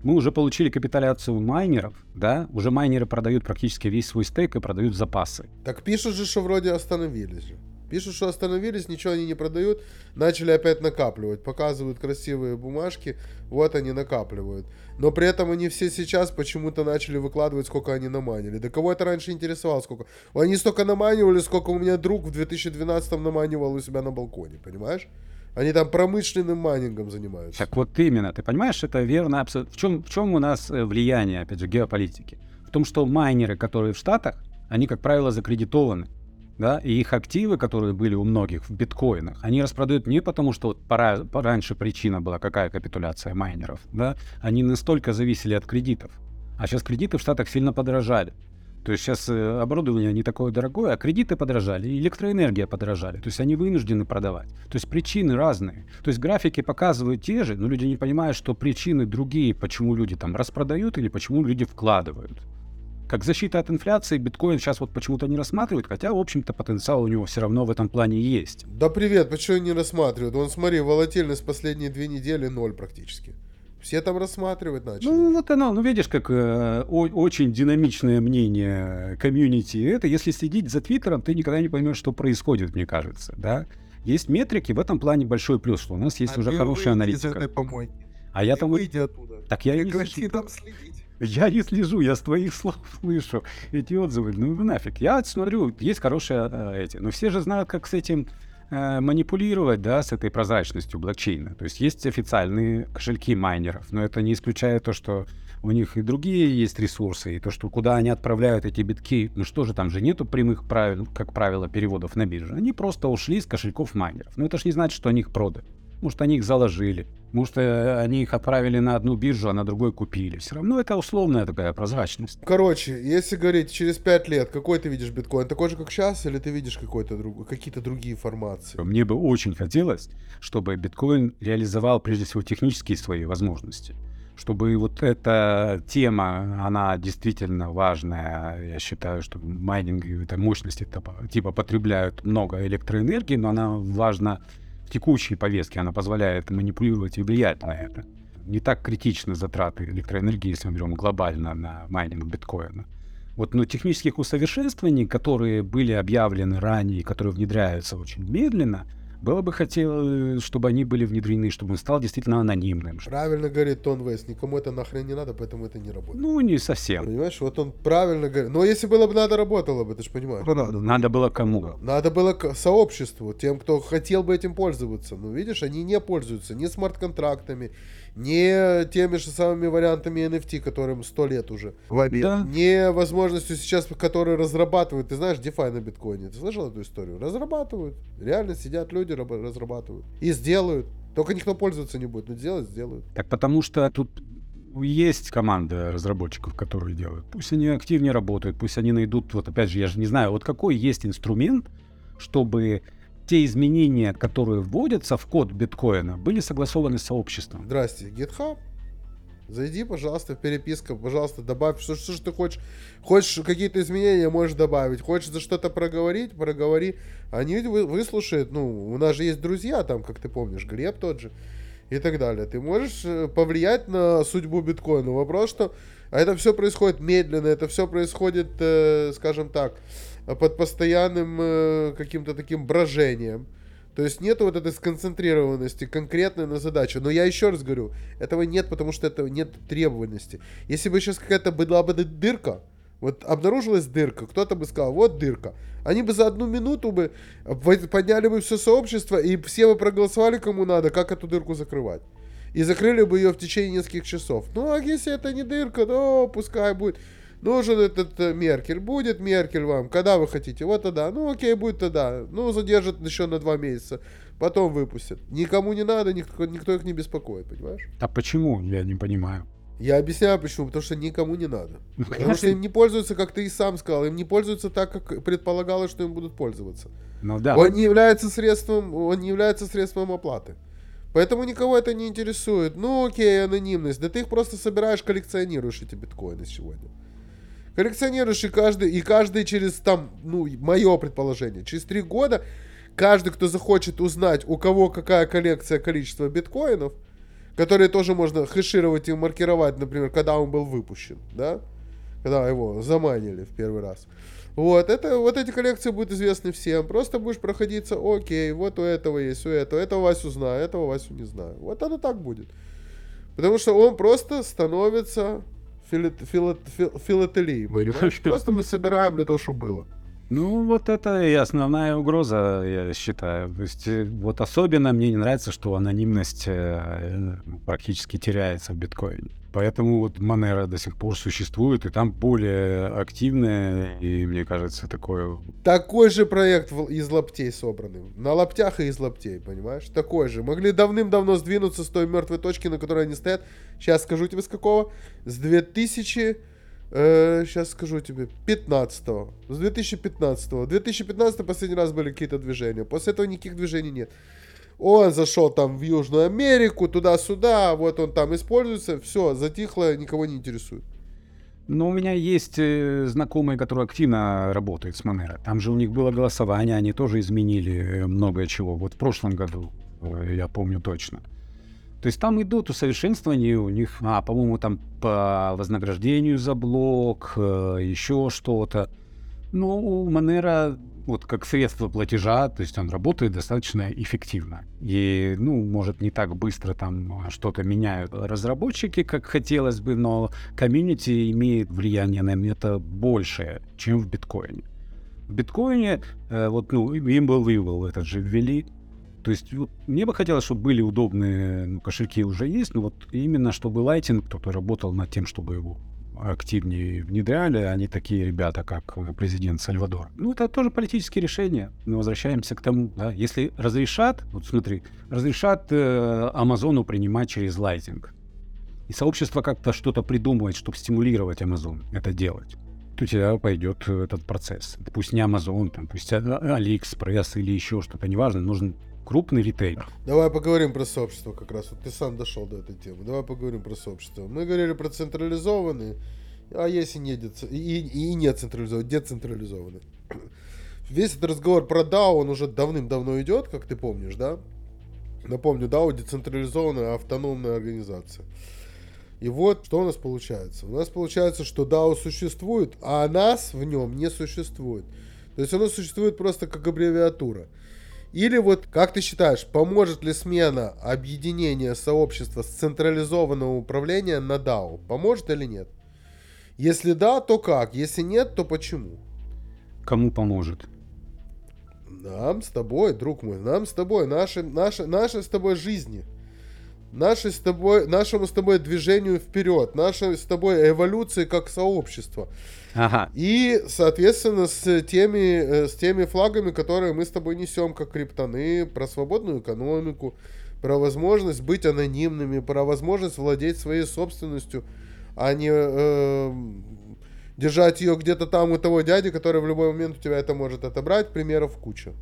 Мы уже получили капиталяцию майнеров, да, уже майнеры продают практически весь свой стейк и продают запасы. Так пишут же, что вроде остановились же. Пишут, что остановились, ничего они не продают, начали опять накапливать, показывают красивые бумажки, вот они накапливают. Но при этом они все сейчас почему-то начали выкладывать, сколько они наманили. Да кого это раньше интересовало, сколько? Они столько наманивали, сколько у меня друг в 2012 наманивал у себя на балконе, понимаешь? Они там промышленным майнингом занимаются. Так вот именно, ты понимаешь, это верно абсолютно. В чем, в чем у нас э, влияние, опять же, геополитики? В том, что майнеры, которые в Штатах, они, как правило, закредитованы. Да, и их активы, которые были у многих в биткоинах, они распродают не потому, что вот пора, раньше причина была какая капитуляция майнеров, да, они настолько зависели от кредитов. А сейчас кредиты в Штатах сильно подорожали. То есть сейчас э, оборудование не такое дорогое, а кредиты подорожали, электроэнергия подорожали. То есть они вынуждены продавать. То есть причины разные. То есть графики показывают те же, но люди не понимают, что причины другие, почему люди там распродают или почему люди вкладывают. Как защита от инфляции биткоин сейчас вот почему-то не рассматривают, хотя, в общем-то, потенциал у него все равно в этом плане есть. Да привет, почему не рассматривают? Вон смотри, волатильность последние две недели ноль практически. Все там рассматривать начали. Ну, вот оно, ну, видишь, как э, о- очень динамичное мнение комьюнити. Это, если следить за Твиттером, ты никогда не поймешь, что происходит, мне кажется, да. Есть метрики, в этом плане большой плюс, что у нас есть А уже хорошая выйди из аналитика. этой помойки. А я там... выйди оттуда. Так я не Прекрати слежу. там следить. Я не слежу, я с твоих слов слышу эти отзывы. Ну нафиг. Я смотрю, есть хорошие э, эти. Но все же знают, как с этим э, манипулировать, да, с этой прозрачностью блокчейна. То есть есть официальные кошельки майнеров, но это не исключает то, что у них и другие есть ресурсы, и то, что куда они отправляют эти битки, ну что же, там же нету прямых правил, как правило, переводов на бирже. Они просто ушли с кошельков майнеров. Но это же не значит, что они их продали. Может, они их заложили. Может, э, они их отправили на одну биржу, а на другой купили. Все равно это условная такая прозрачность. Короче, если говорить через 5 лет, какой ты видишь биткоин? Такой же, как сейчас, или ты видишь какой-то другой, какие-то другие формации? Мне бы очень хотелось, чтобы биткоин реализовал прежде всего технические свои возможности. Чтобы вот эта тема, она действительно важная. Я считаю, что майнинг и этой мощности типа, потребляют много электроэнергии, но она важна текущей повестке. Она позволяет манипулировать и влиять на это. Не так критичны затраты электроэнергии, если мы берем глобально на майнинг биткоина. Вот, но технических усовершенствований, которые были объявлены ранее, которые внедряются очень медленно, было бы хотелось, чтобы они были внедрены, чтобы он стал действительно анонимным. Правильно говорит Тон Вест, никому это нахрен не надо, поэтому это не работает. Ну, не совсем. Понимаешь, вот он правильно говорит. Но если было бы надо, работало бы, ты же понимаешь. Ну, надо. Надо было кому? Надо было к сообществу, тем, кто хотел бы этим пользоваться. Ну, видишь, они не пользуются ни смарт-контрактами, ни теми же самыми вариантами NFT, которым сто лет уже. В обед. Да. Не возможностью сейчас, которые разрабатывают. Ты знаешь, DeFi на биткоине. Ты слышал эту историю? Разрабатывают. Реально сидят люди, раб- разрабатывают. И сделают. Только никто пользоваться не будет. Но сделать, сделают. Так потому что тут есть команда разработчиков, которые делают. Пусть они активнее работают, пусть они найдут, вот опять же, я же не знаю, вот какой есть инструмент, чтобы те изменения, которые вводятся в код биткоина, были согласованы с сообществом. Здрасте, GitHub. Зайди, пожалуйста, в переписку, пожалуйста, добавь, что, что ж ты хочешь, хочешь какие-то изменения, можешь добавить, хочешь за что-то проговорить, проговори, они вы- выслушают, ну, у нас же есть друзья там, как ты помнишь, Глеб тот же, и так далее. Ты можешь э, повлиять на судьбу биткоина. Вопрос, что а это все происходит медленно, это все происходит, э, скажем так, под постоянным э, каким-то таким брожением. То есть нет вот этой сконцентрированности конкретной на задачу. Но я еще раз говорю, этого нет, потому что этого нет требованности. Если бы сейчас какая-то была бы дырка, вот обнаружилась дырка, кто-то бы сказал, вот дырка. Они бы за одну минуту бы подняли бы все сообщество, и все бы проголосовали кому надо, как эту дырку закрывать. и закрыли бы ее в течение нескольких часов. Ну, а если это не дырка, то пускай будет. Нужен этот э, Меркель. Будет Меркель вам. Когда вы хотите? Вот тогда. Ну, окей, будет тогда. Ну, задержат еще на два месяца. Потом выпустят. Никому не надо, никто, никто их не беспокоит, понимаешь? А почему? Я не понимаю. Я объясняю почему. Потому что никому не надо. Ну, Потому что им не пользуются, как ты и сам сказал. Им не пользуются так, как предполагалось, что им будут пользоваться. Ну да. Он не является средством, он не является средством оплаты. Поэтому никого это не интересует. Ну окей, анонимность. Да ты их просто собираешь, коллекционируешь эти биткоины сегодня. Коллекционируешь и каждый, и каждый через там, ну, мое предположение, через три года каждый, кто захочет узнать, у кого какая коллекция, количество биткоинов, которые тоже можно хэшировать и маркировать, например, когда он был выпущен, да, когда его заманили в первый раз. Вот, это, вот эти коллекции будут известны всем. Просто будешь проходиться, окей, вот у этого есть, у этого. Этого Васю знаю, этого Васю не знаю. Вот оно так будет. Потому что он просто становится филат, филат, фил- филателией. понимаешь? Просто мы собираем для того, чтобы было. Ну, вот это и основная угроза, я считаю. То есть, э, вот особенно мне не нравится, что анонимность э, практически теряется в биткоине. Поэтому вот Monero до сих пор существует, и там более активное, и мне кажется, такое... Такой же проект из лаптей собранный. На лаптях и из лаптей, понимаешь? Такой же. Могли давным-давно сдвинуться с той мертвой точки, на которой они стоят. Сейчас скажу тебе с какого. С 2000... сейчас скажу тебе. 15 С 2015 -го. 2015 последний раз были какие-то движения. После этого никаких движений нет. Он зашел там в Южную Америку, туда-сюда, вот он там используется, все, затихло, никого не интересует. Но у меня есть э, знакомые, которые активно работают с Monero. Там же у них было голосование, они тоже изменили э, многое чего. Вот в прошлом году, э, я помню точно. То есть там идут усовершенствования у них, а, по-моему, там по вознаграждению за блок, еще что-то. Но у Monero вот как средство платежа, то есть он работает достаточно эффективно. И, ну, может, не так быстро там что-то меняют разработчики, как хотелось бы, но комьюнити имеет влияние на это большее, чем в биткоине. В биткоине, э, вот, ну, им был вывел этот же ввели, то есть вот, мне бы хотелось, чтобы были удобные ну, кошельки уже есть, но вот именно чтобы Lightning кто-то работал над тем, чтобы его активнее внедряли, они такие ребята, как э, президент Сальвадор. Ну, это тоже политические решения. Мы возвращаемся к тому, да, если разрешат, вот смотри, разрешат э, Амазону принимать через Lightning, и сообщество как-то что-то придумывает, чтобы стимулировать Amazon это делать, то у тебя пойдет э, этот процесс. Пусть не там, пусть а- AliExpress или еще что-то, неважно, нужен крупный ритейлер. Давай поговорим про сообщество как раз. Вот ты сам дошел до этой темы. Давай поговорим про сообщество. Мы говорили про централизованные, а есть и не, и, и не централизованные, децентрализованные. Весь этот разговор про DAO, он уже давным-давно идет, как ты помнишь, да? Напомню, DAO децентрализованная автономная организация. И вот что у нас получается. У нас получается, что DAO существует, а нас в нем не существует. То есть оно существует просто как аббревиатура. Или вот, как ты считаешь, поможет ли смена объединения сообщества с централизованного управления на DAO? Поможет или нет? Если да, то как? Если нет, то почему? Кому поможет? Нам с тобой, друг мой, нам с тобой, наши, наши, наши с тобой жизни, нашей с тобой, нашему с тобой движению вперед, нашей с тобой эволюции как сообщества. Ага, И, соответственно, с теми, э, с теми флагами, которые мы с тобой несем, как криптоны, про свободную экономику, про возможность быть анонимными, про возможность владеть своей собственностью, а не э, держать ее где-то там у того дяди, который в любой момент у тебя это может отобрать. Примеров куча.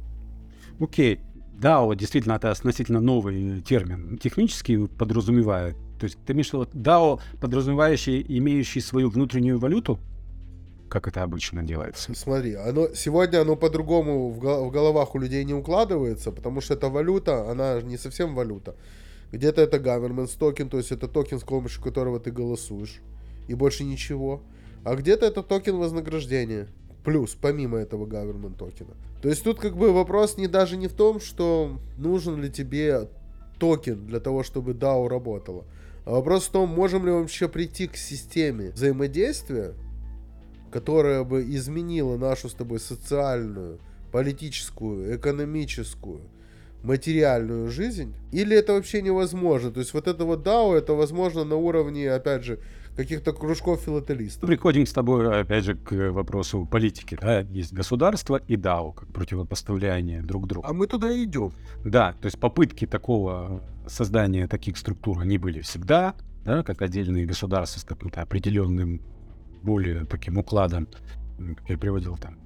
окей. DAO действительно это относительно новый термин. Технически подразумевает. То есть ты имеешь в виду DAO, подразумевающий, имеющий свою внутреннюю валюту? Как это обычно делается? Смотри, оно, сегодня оно по-другому в, в головах у людей не укладывается, потому что эта валюта, она не совсем валюта. Где-то это governance токен, то есть это токен, с помощью которого ты голосуешь, и больше ничего. А где-то это токен вознаграждения. Плюс, помимо этого government токена. То есть тут как бы вопрос не даже не в том, что нужен ли тебе токен для того, чтобы DAO работало. А вопрос в том, можем ли вообще прийти к системе взаимодействия, которая бы изменила нашу с тобой социальную, политическую, экономическую, материальную жизнь, или это вообще невозможно? То есть вот это вот DAO, это возможно на уровне, опять же, каких-то кружков филателистов. Приходим с тобой, опять же, к вопросу политики. Да? Есть государство и DAO, как противопоставление друг другу. А мы туда и идем. Да, то есть попытки такого создания таких структур, они были всегда, да, как отдельные государства с каким-то определенным более таким укладом, как я приводил там,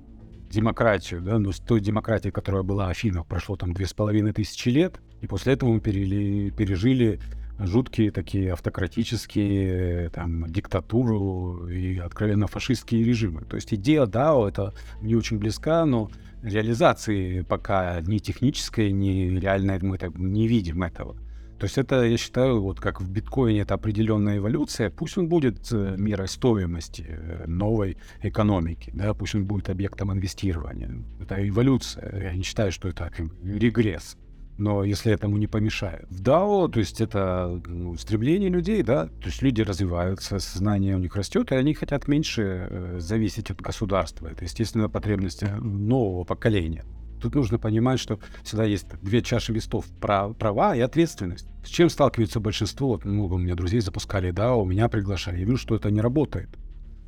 демократию, да, но с той демократией, которая была в Афинах, прошло там две с половиной тысячи лет, и после этого мы перели, пережили жуткие такие автократические, там, диктатуру и откровенно фашистские режимы. То есть идея DAO это не очень близка, но реализации пока ни технической, ни реальной мы так не видим этого. То есть это, я считаю, вот как в биткоине это определенная эволюция, пусть он будет э, мерой стоимости э, новой экономики, да, пусть он будет объектом инвестирования. Это эволюция. Я не считаю, что это регресс но если этому не помешает. В DAO, то есть это ну, стремление людей, да, то есть люди развиваются, сознание у них растет, и они хотят меньше э, зависеть от государства. Это, естественно, потребности нового поколения. Тут нужно понимать, что всегда есть две чаши вестов прав, права и ответственность. С чем сталкивается большинство? Вот много у меня друзей запускали, да, у меня приглашали. Я вижу, что это не работает.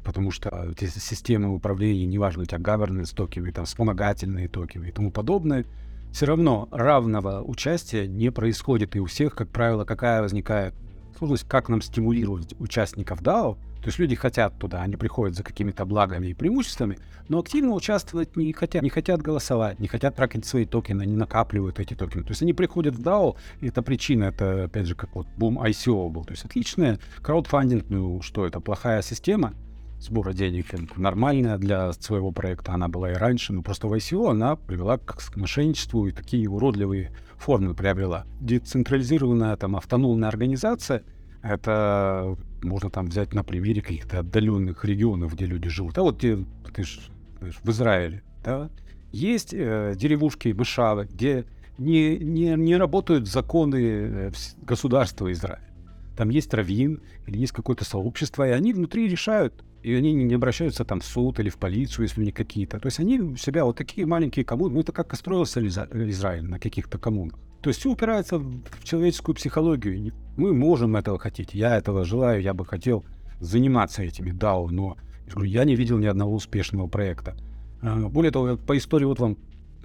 Потому что эти системы управления, неважно, у тебя governance токены, там вспомогательные токены и тому подобное, все равно равного участия не происходит. И у всех, как правило, какая возникает сложность, как нам стимулировать участников DAO. То есть люди хотят туда, они приходят за какими-то благами и преимуществами, но активно участвовать не хотят, не хотят голосовать, не хотят тракать свои токены, не накапливают эти токены. То есть они приходят в DAO, и это причина, это опять же как вот бум ICO был. То есть отличная краудфандинг, ну что это, плохая система, сбора денег нормальная для своего проекта, она была и раньше, но просто в ICO она привела к мошенничеству и такие уродливые формы приобрела. Децентрализированная там автономная организация, это можно там взять на примере каких-то отдаленных регионов, где люди живут. А вот где, ты ж, в Израиле, да, есть э, деревушки, мышавы, где не, не, не работают законы э, государства Израиля. Там есть раввин или есть какое-то сообщество, и они внутри решают, и они не обращаются там в суд или в полицию, если них какие-то. То есть они у себя вот такие маленькие коммуны. Ну, это как строился Израиль на каких-то коммунах. То есть все упирается в человеческую психологию. Мы можем этого хотеть. Я этого желаю, я бы хотел заниматься этими DAO, но я не видел ни одного успешного проекта. А, более того, по истории вот вам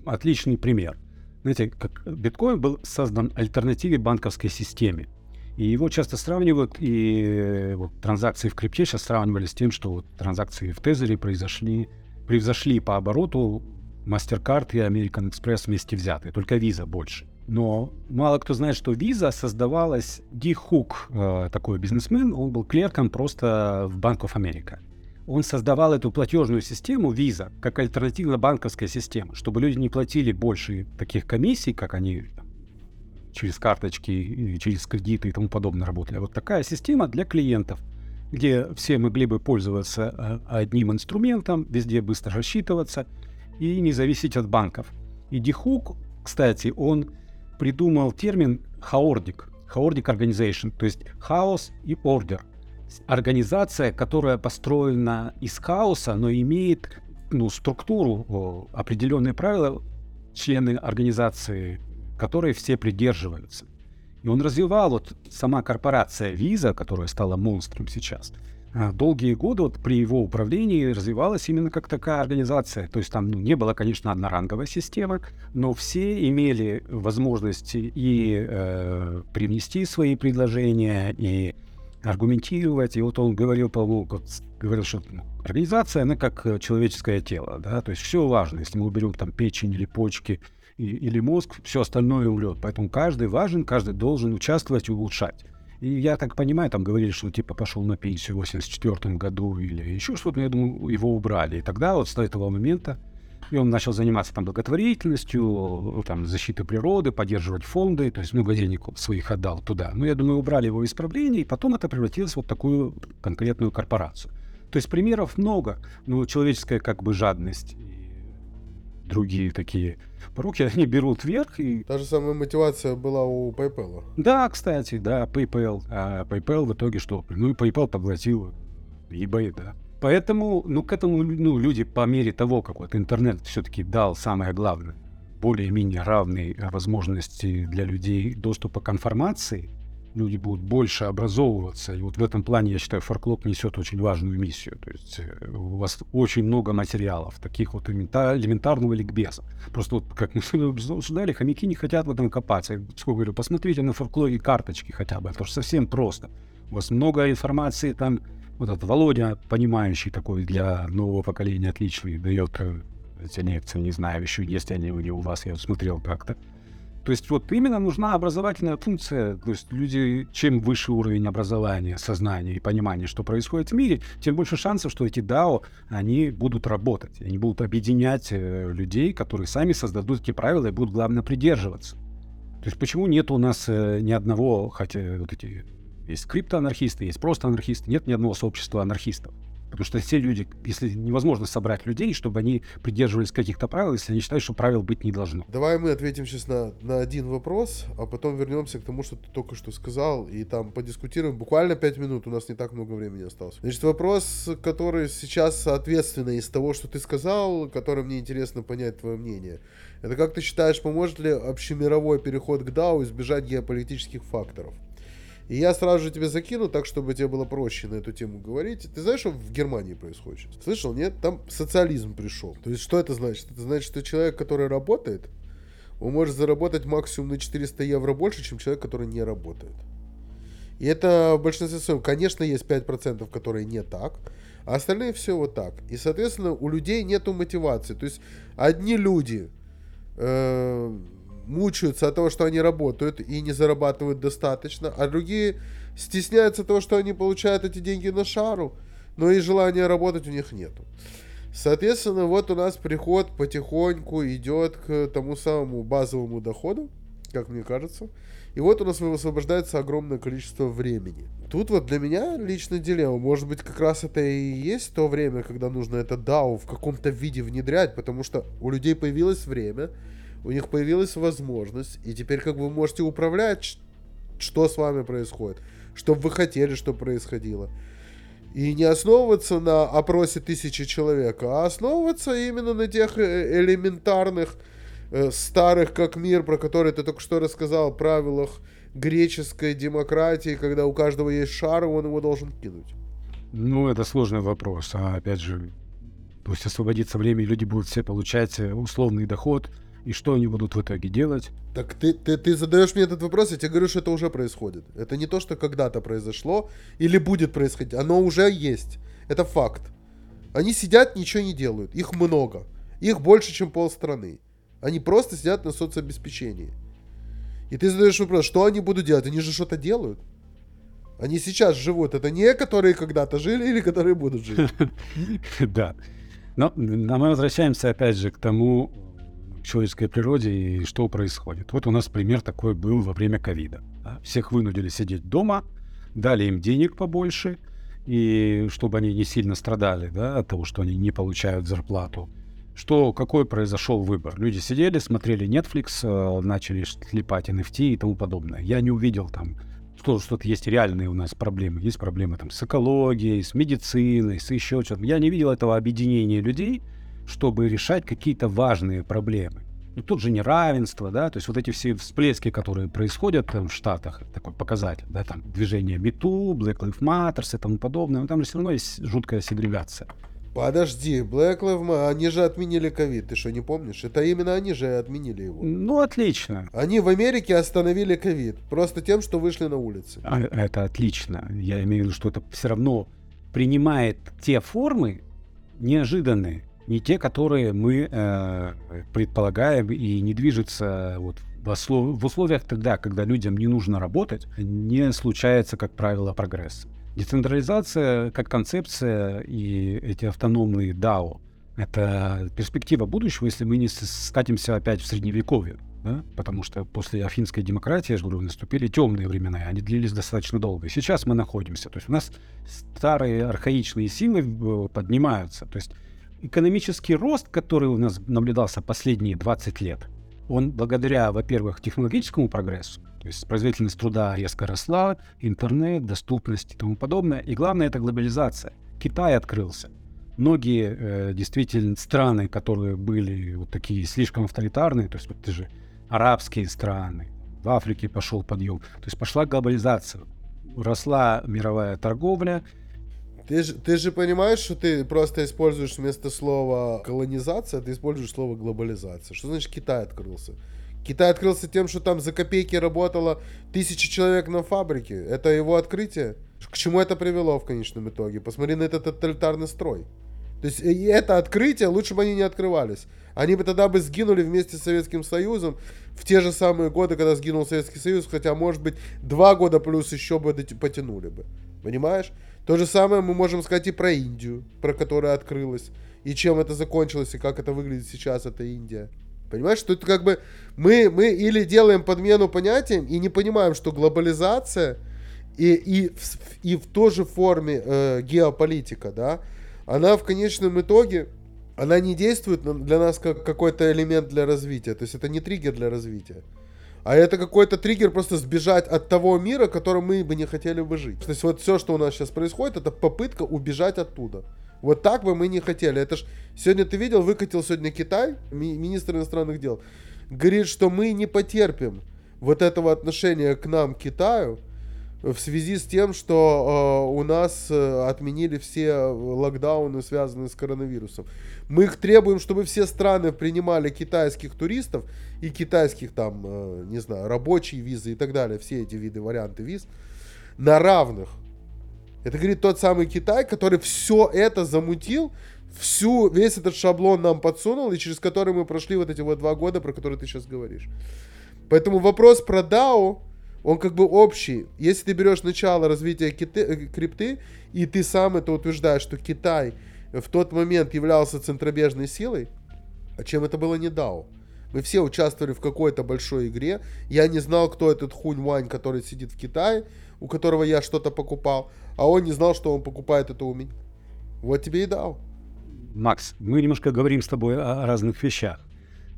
отличный пример. Знаете, как биткоин был создан альтернативе банковской системе. И его часто сравнивают, и э, вот, транзакции в крипте сейчас сравнивали с тем, что вот, транзакции в Тезере произошли, превзошли по обороту MasterCard и American Express вместе взятые, только Visa больше. Но мало кто знает, что Visa создавалась, Ди Хук, э, такой бизнесмен, он был клерком просто в Bank of America. Он создавал эту платежную систему Visa как альтернатива банковской системе, чтобы люди не платили больше таких комиссий, как они через карточки, через кредиты и тому подобное работали. Вот такая система для клиентов, где все могли бы пользоваться э, одним инструментом, везде быстро рассчитываться и не зависеть от банков. И Дихук, кстати, он придумал термин хаордик, хаордик organization, то есть хаос и ордер. Организация, которая построена из хаоса, но имеет ну, структуру, определенные правила, члены организации которой все придерживаются. И он развивал, вот сама корпорация Visa, которая стала монстром сейчас, а, долгие годы вот при его управлении развивалась именно как такая организация. То есть там ну, не было, конечно, одноранговой системы, но все имели возможность и э, привнести свои предложения, и аргументировать. И вот он говорил, по-моему, вот, говорил, что организация, она как человеческое тело, да, то есть все важно. Если мы уберем там печень или почки, и, или мозг, все остальное умрет. Поэтому каждый важен, каждый должен участвовать и улучшать. И я так понимаю, там говорили, что типа пошел на пенсию в 84 году или еще что-то, я думаю, его убрали. И тогда вот с этого момента и он начал заниматься там благотворительностью, там, защитой природы, поддерживать фонды, то есть много денег своих отдал туда. Но я думаю, убрали его исправление, и потом это превратилось в вот такую конкретную корпорацию. То есть примеров много, но человеческая как бы жадность другие такие пороки, они берут вверх и... Та же самая мотивация была у PayPal. Да, кстати, да, PayPal. А PayPal в итоге что? Ну и PayPal поглотил eBay, да. Поэтому, ну, к этому, ну, люди по мере того, как вот интернет все-таки дал самое главное, более-менее равные возможности для людей доступа к информации, люди будут больше образовываться. И вот в этом плане, я считаю, форклоп несет очень важную миссию. То есть э, у вас очень много материалов, таких вот элементарного ликбеза. Просто вот, как мы обсуждали, хомяки не хотят в этом копаться. Я говорю, посмотрите на форклоре карточки хотя бы, это же совсем просто. У вас много информации там, вот этот Володя, понимающий такой для нового поколения отличный, дает э, эти лекции, не знаю, еще есть они у вас, я смотрел как-то. То есть вот именно нужна образовательная функция. То есть люди, чем выше уровень образования, сознания и понимания, что происходит в мире, тем больше шансов, что эти DAO, они будут работать. Они будут объединять э, людей, которые сами создадут эти правила и будут, главное, придерживаться. То есть почему нет у нас э, ни одного, хотя вот эти есть криптоанархисты, есть просто анархисты, нет ни одного сообщества анархистов. Потому что все люди, если невозможно собрать людей, чтобы они придерживались каких-то правил, если они считают, что правил быть не должно. Давай мы ответим сейчас на, на один вопрос, а потом вернемся к тому, что ты только что сказал, и там подискутируем. Буквально пять минут, у нас не так много времени осталось. Значит, вопрос, который сейчас соответственно из того, что ты сказал, который мне интересно понять твое мнение. Это как ты считаешь, поможет ли общемировой переход к DAO избежать геополитических факторов? И я сразу же тебе закину, так, чтобы тебе было проще на эту тему говорить. Ты знаешь, что в Германии происходит? Слышал, нет? Там социализм пришел. То есть, что это значит? Это значит, что человек, который работает, он может заработать максимум на 400 евро больше, чем человек, который не работает. И это в большинстве своем, конечно, есть 5%, которые не так, а остальные все вот так. И, соответственно, у людей нету мотивации. То есть, одни люди э, мучаются от того, что они работают и не зарабатывают достаточно, а другие стесняются того, что они получают эти деньги на шару, но и желания работать у них нету. Соответственно, вот у нас приход потихоньку идет к тому самому базовому доходу, как мне кажется. И вот у нас высвобождается огромное количество времени. Тут вот для меня лично дилемма. Может быть, как раз это и есть то время, когда нужно это DAO в каком-то виде внедрять, потому что у людей появилось время, у них появилась возможность, и теперь как вы можете управлять, что с вами происходит, что вы хотели, чтобы происходило. И не основываться на опросе тысячи человек, а основываться именно на тех э, элементарных, э, старых как мир, про которые ты только что рассказал, правилах греческой демократии, когда у каждого есть шар, и он его должен кинуть. Ну, это сложный вопрос. А опять же, пусть освободится время, и люди будут все получать э, условный доход – и что они будут в итоге делать? Так ты, ты, ты задаешь мне этот вопрос, я тебе говорю, что это уже происходит. Это не то, что когда-то произошло или будет происходить. Оно уже есть. Это факт. Они сидят, ничего не делают. Их много. Их больше, чем полстраны. Они просто сидят на соцобеспечении. И ты задаешь вопрос, что они будут делать? Они же что-то делают. Они сейчас живут. Это не которые когда-то жили или которые будут жить. Да. Но мы возвращаемся опять же к тому, человеческой природе и что происходит. Вот у нас пример такой был во время ковида. Да? Всех вынудили сидеть дома, дали им денег побольше, и чтобы они не сильно страдали да, от того, что они не получают зарплату. Что, какой произошел выбор? Люди сидели, смотрели Netflix, э, начали слепать NFT и тому подобное. Я не увидел там, что что-то есть реальные у нас проблемы. Есть проблемы там с экологией, с медициной, с еще чем-то. Я не видел этого объединения людей, чтобы решать какие-то важные проблемы. Ну, тут же неравенство, да, то есть вот эти все всплески, которые происходят там, в Штатах, такой показатель, да, там движение МИТУ, Black Lives Matter и тому подобное, но там же все равно есть жуткая сегрегация. Подожди, Black Lives Matter, они же отменили ковид, ты что, не помнишь? Это именно они же отменили его. Ну, отлично. Они в Америке остановили ковид, просто тем, что вышли на улицы. А, это отлично. Я имею в виду, что это все равно принимает те формы неожиданные, не те, которые мы э, предполагаем и не движется вот в, ослов... в условиях тогда, когда людям не нужно работать, не случается, как правило, прогресс. Децентрализация как концепция и эти автономные DAO — это перспектива будущего, если мы не скатимся опять в средневековье. Да? Потому что после афинской демократии, я же говорю, наступили темные времена, и они длились достаточно долго. И сейчас мы находимся. То есть у нас старые архаичные силы э, поднимаются. То есть экономический рост, который у нас наблюдался последние 20 лет, он благодаря, во-первых, технологическому прогрессу, то есть производительность труда резко росла, интернет, доступность и тому подобное. И главное, это глобализация. Китай открылся. многие э, действительно страны, которые были вот такие слишком авторитарные, то есть вот ты же арабские страны, в Африке пошел подъем, то есть пошла глобализация, росла мировая торговля. Ты же, ты же понимаешь, что ты просто используешь вместо слова колонизация, ты используешь слово глобализация. Что значит Китай открылся? Китай открылся тем, что там за копейки работало тысячи человек на фабрике. Это его открытие. К чему это привело в конечном итоге? Посмотри на этот тоталитарный строй. То есть и это открытие, лучше бы они не открывались. Они бы тогда бы сгинули вместе с Советским Союзом в те же самые годы, когда сгинул Советский Союз, хотя, может быть, два года плюс еще бы потянули бы. Понимаешь? То же самое мы можем сказать и про Индию, про которую открылась, и чем это закончилось, и как это выглядит сейчас, эта Индия. Понимаешь, что это как бы мы, мы или делаем подмену понятиям и не понимаем, что глобализация и, и, в, и в той же форме э, геополитика, да, она в конечном итоге, она не действует для нас как какой-то элемент для развития. То есть это не триггер для развития. А это какой-то триггер просто сбежать от того мира, в котором мы бы не хотели бы жить. То есть вот все, что у нас сейчас происходит, это попытка убежать оттуда. Вот так бы мы не хотели. Это ж сегодня ты видел, выкатил сегодня Китай, ми- министр иностранных дел, говорит, что мы не потерпим вот этого отношения к нам, Китаю, в связи с тем, что э, у нас э, отменили все локдауны, связанные с коронавирусом. Мы их требуем, чтобы все страны принимали китайских туристов и китайских там, э, не знаю, рабочие визы и так далее, все эти виды, варианты виз, на равных. Это говорит тот самый Китай, который все это замутил, всю, весь этот шаблон нам подсунул, и через который мы прошли вот эти вот два года, про которые ты сейчас говоришь. Поэтому вопрос про DAO, он как бы общий. Если ты берешь начало развития киты, э, крипты, и ты сам это утверждаешь, что Китай в тот момент являлся центробежной силой, а чем это было не DAO? Мы все участвовали в какой-то большой игре. Я не знал, кто этот Хунь Вань, который сидит в Китае, у которого я что-то покупал а он не знал, что он покупает это у меня. Вот тебе и дал. Макс, мы немножко говорим с тобой о разных вещах.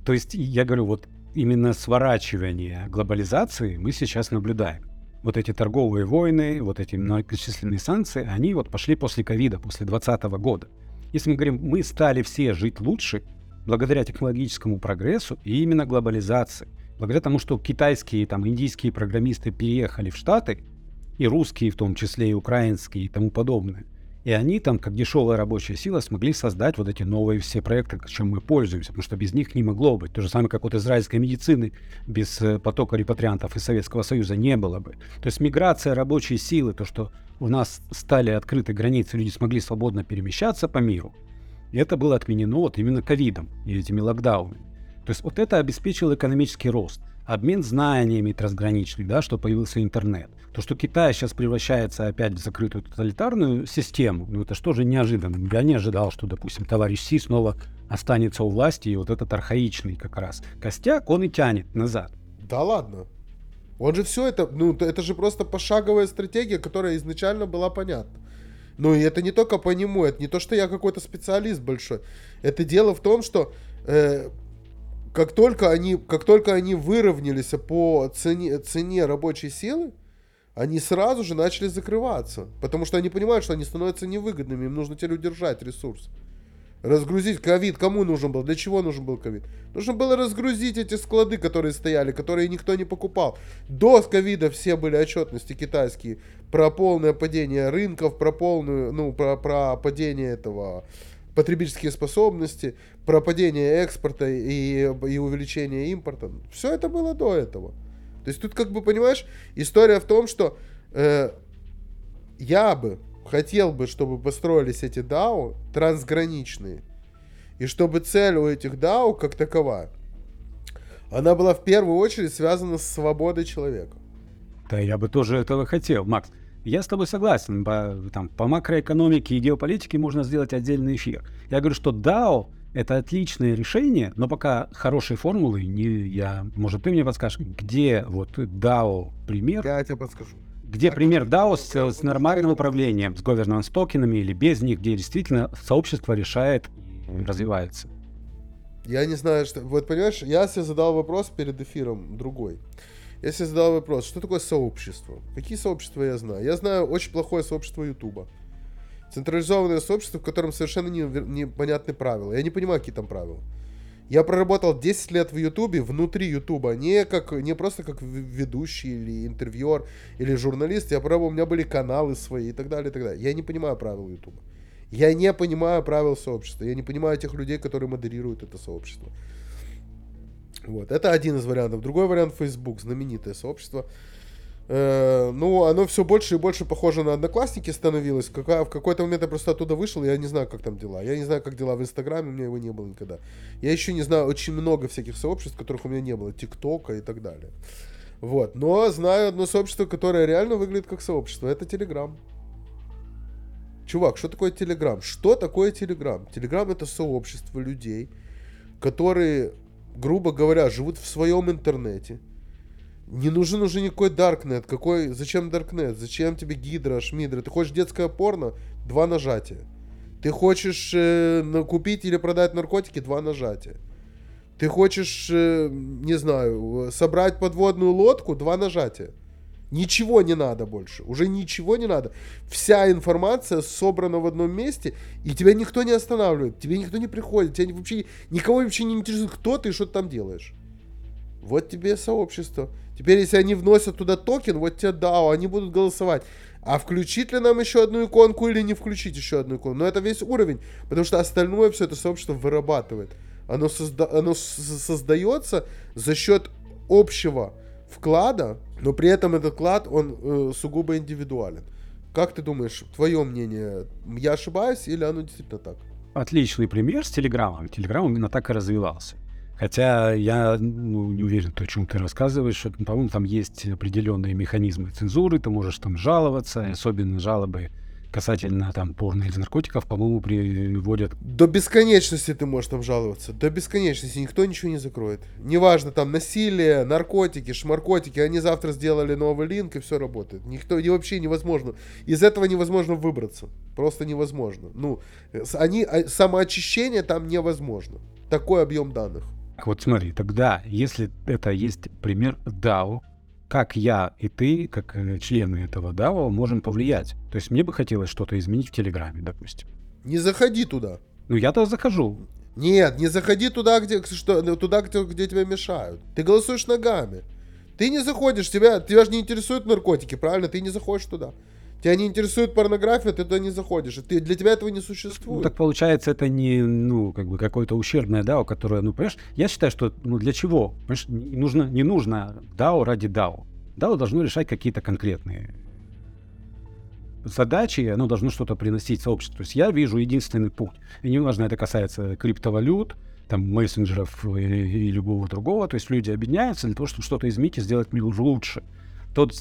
То есть я говорю, вот именно сворачивание глобализации мы сейчас наблюдаем. Вот эти торговые войны, вот эти многочисленные санкции, они вот пошли после ковида, после 2020 года. Если мы говорим, мы стали все жить лучше благодаря технологическому прогрессу и именно глобализации, благодаря тому, что китайские, там, индийские программисты переехали в Штаты, и русские в том числе, и украинские и тому подобное. И они там, как дешевая рабочая сила, смогли создать вот эти новые все проекты, чем мы пользуемся, потому что без них не могло быть. То же самое, как вот израильской медицины без э, потока репатриантов из Советского Союза не было бы. То есть миграция рабочей силы, то, что у нас стали открыты границы, люди смогли свободно перемещаться по миру, это было отменено вот именно ковидом и этими локдаунами. То есть вот это обеспечило экономический рост обмен знаниями трансграничный, да, что появился интернет. То, что Китай сейчас превращается опять в закрытую тоталитарную систему, ну это что же неожиданно. Я не ожидал, что, допустим, товарищ Си снова останется у власти, и вот этот архаичный как раз костяк, он и тянет назад. Да ладно. Он же все это, ну это же просто пошаговая стратегия, которая изначально была понятна. Ну и это не только по нему, это не то, что я какой-то специалист большой. Это дело в том, что э, как только они, как только они выровнялись по цене, цене рабочей силы, они сразу же начали закрываться. Потому что они понимают, что они становятся невыгодными. Им нужно теперь удержать ресурс. Разгрузить ковид. Кому нужен был? Для чего нужен был ковид? Нужно было разгрузить эти склады, которые стояли, которые никто не покупал. До ковида все были отчетности китайские про полное падение рынков, про полную, ну, про, про падение этого потребительские способности, пропадение экспорта и, и увеличение импорта. Все это было до этого. То есть тут, как бы, понимаешь, история в том, что э, я бы хотел бы, чтобы построились эти DAO трансграничные. И чтобы цель у этих DAO, как такова, она была в первую очередь связана с свободой человека. Да, я бы тоже этого хотел, Макс. Я с тобой согласен. По, там, по макроэкономике и геополитике можно сделать отдельный эфир. Я говорю, что DAO — это отличное решение, но пока хорошей формулы не я... Может, ты мне подскажешь, где вот DAO пример? Я тебе подскажу. Где так, пример DAO с, с нормальным управлением, с governance токенами или без них, где действительно сообщество решает и развивается? Я не знаю, что... Вот понимаешь, я себе задал вопрос перед эфиром другой. Я себе задал вопрос, что такое сообщество? Какие сообщества я знаю? Я знаю очень плохое сообщество Ютуба. Централизованное сообщество, в котором совершенно не- непонятны правила. Я не понимаю, какие там правила. Я проработал 10 лет в Ютубе, внутри Ютуба, не, как, не просто как ведущий или интервьюер или журналист. Я пробовал, у меня были каналы свои и так далее, и так далее. Я не понимаю правил Ютуба. Я не понимаю правил сообщества. Я не понимаю тех людей, которые модерируют это сообщество. Вот, это один из вариантов. Другой вариант Facebook, знаменитое сообщество. Э, ну, оно все больше и больше похоже на Одноклассники становилось. Какая, в какой-то момент я просто оттуда вышел, я не знаю, как там дела. Я не знаю, как дела в Инстаграме, у меня его не было никогда. Я еще не знаю очень много всяких сообществ, которых у меня не было. ТикТока и так далее. Вот. Но знаю одно сообщество, которое реально выглядит как сообщество. Это Телеграм. Чувак, что такое Телеграм? Что такое Телеграм? Телеграм это сообщество людей, которые, грубо говоря, живут в своем интернете. Не нужен уже никакой Даркнет. Какой, зачем Даркнет? Зачем тебе Гидра, Шмидра? Ты хочешь детское порно? Два нажатия. Ты хочешь э, купить или продать наркотики? Два нажатия. Ты хочешь, э, не знаю, собрать подводную лодку? Два нажатия. Ничего не надо больше. Уже ничего не надо. Вся информация собрана в одном месте, и тебя никто не останавливает. Тебе никто не приходит. Тебя вообще, никого вообще не интересует, кто ты и что ты там делаешь. Вот тебе сообщество. Теперь, если они вносят туда токен, вот тебе DAO, они будут голосовать. А включить ли нам еще одну иконку или не включить еще одну иконку? Но это весь уровень, потому что остальное все это сообщество вырабатывает. Оно, созда- оно создается за счет общего вклада, но при этом этот вклад, он э, сугубо индивидуален. Как ты думаешь, твое мнение, я ошибаюсь или оно действительно так? Отличный пример с Телеграмом. Телеграм именно так и развивался. Хотя я ну, не уверен, то, о чем ты рассказываешь. По-моему, там есть определенные механизмы цензуры, ты можешь там жаловаться, особенно жалобы касательно там порно или наркотиков, по-моему, приводят До бесконечности ты можешь там жаловаться. До бесконечности никто ничего не закроет. Неважно, там насилие, наркотики, шмаркотики. Они завтра сделали новый линк и все работает. Никто и вообще невозможно. Из этого невозможно выбраться. Просто невозможно. Ну, они, а, самоочищение там невозможно. Такой объем данных. Вот смотри, тогда, если это есть пример DAO, как я и ты, как э, члены этого DAO, можем повлиять? То есть мне бы хотелось что-то изменить в Телеграме, допустим. Не заходи туда. Ну, я-то захожу. Нет, не заходи туда, где, что, ну, туда, где, где тебя мешают. Ты голосуешь ногами. Ты не заходишь, тебя, тебя же не интересуют наркотики, правильно? Ты не заходишь туда. Тебя не интересует порнография, ты туда не заходишь. Ты, для тебя этого не Ну, существует. так получается, это не, ну, как бы какое-то ущербное DAO, которое, ну, понимаешь, я считаю, что, ну, для чего? Понимаешь, нужно, не нужно DAO ради DAO. DAO должно решать какие-то конкретные задачи, оно должно что-то приносить сообществу. То есть я вижу единственный путь. И неважно, это касается криптовалют, там, мессенджеров и, и любого другого. То есть люди объединяются для того, чтобы что-то изменить и сделать мир лучше. Тот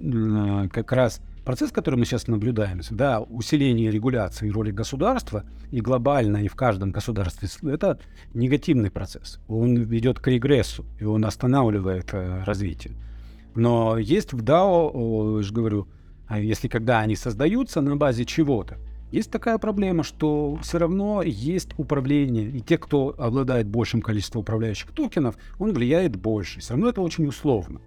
м, как раз процесс, который мы сейчас наблюдаем, да, усиление регуляции роли государства и глобально, и в каждом государстве, это негативный процесс. Он ведет к регрессу, и он останавливает э, развитие. Но есть в DAO, я же говорю, а если когда они создаются на базе чего-то, есть такая проблема, что все равно есть управление, и те, кто обладает большим количеством управляющих токенов, он влияет больше. Все равно это очень условно.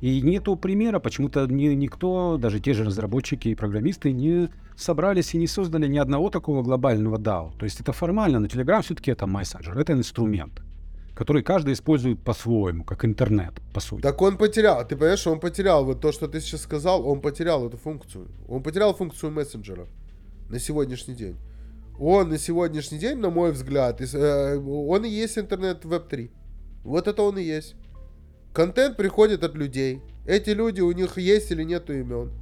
И нету примера, почему-то ни- никто, даже те же разработчики и программисты, не собрались и не создали ни одного такого глобального DAO. То есть это формально, но Telegram все-таки это мессенджер, это инструмент, который каждый использует по-своему, как интернет, по сути. Так он потерял. Ты понимаешь, он потерял вот то, что ты сейчас сказал, он потерял эту функцию. Он потерял функцию мессенджера на сегодняшний день. Он на сегодняшний день, на мой взгляд, э, он и есть интернет веб-3. Вот это он и есть. Контент приходит от людей. Эти люди, у них есть или нету имен.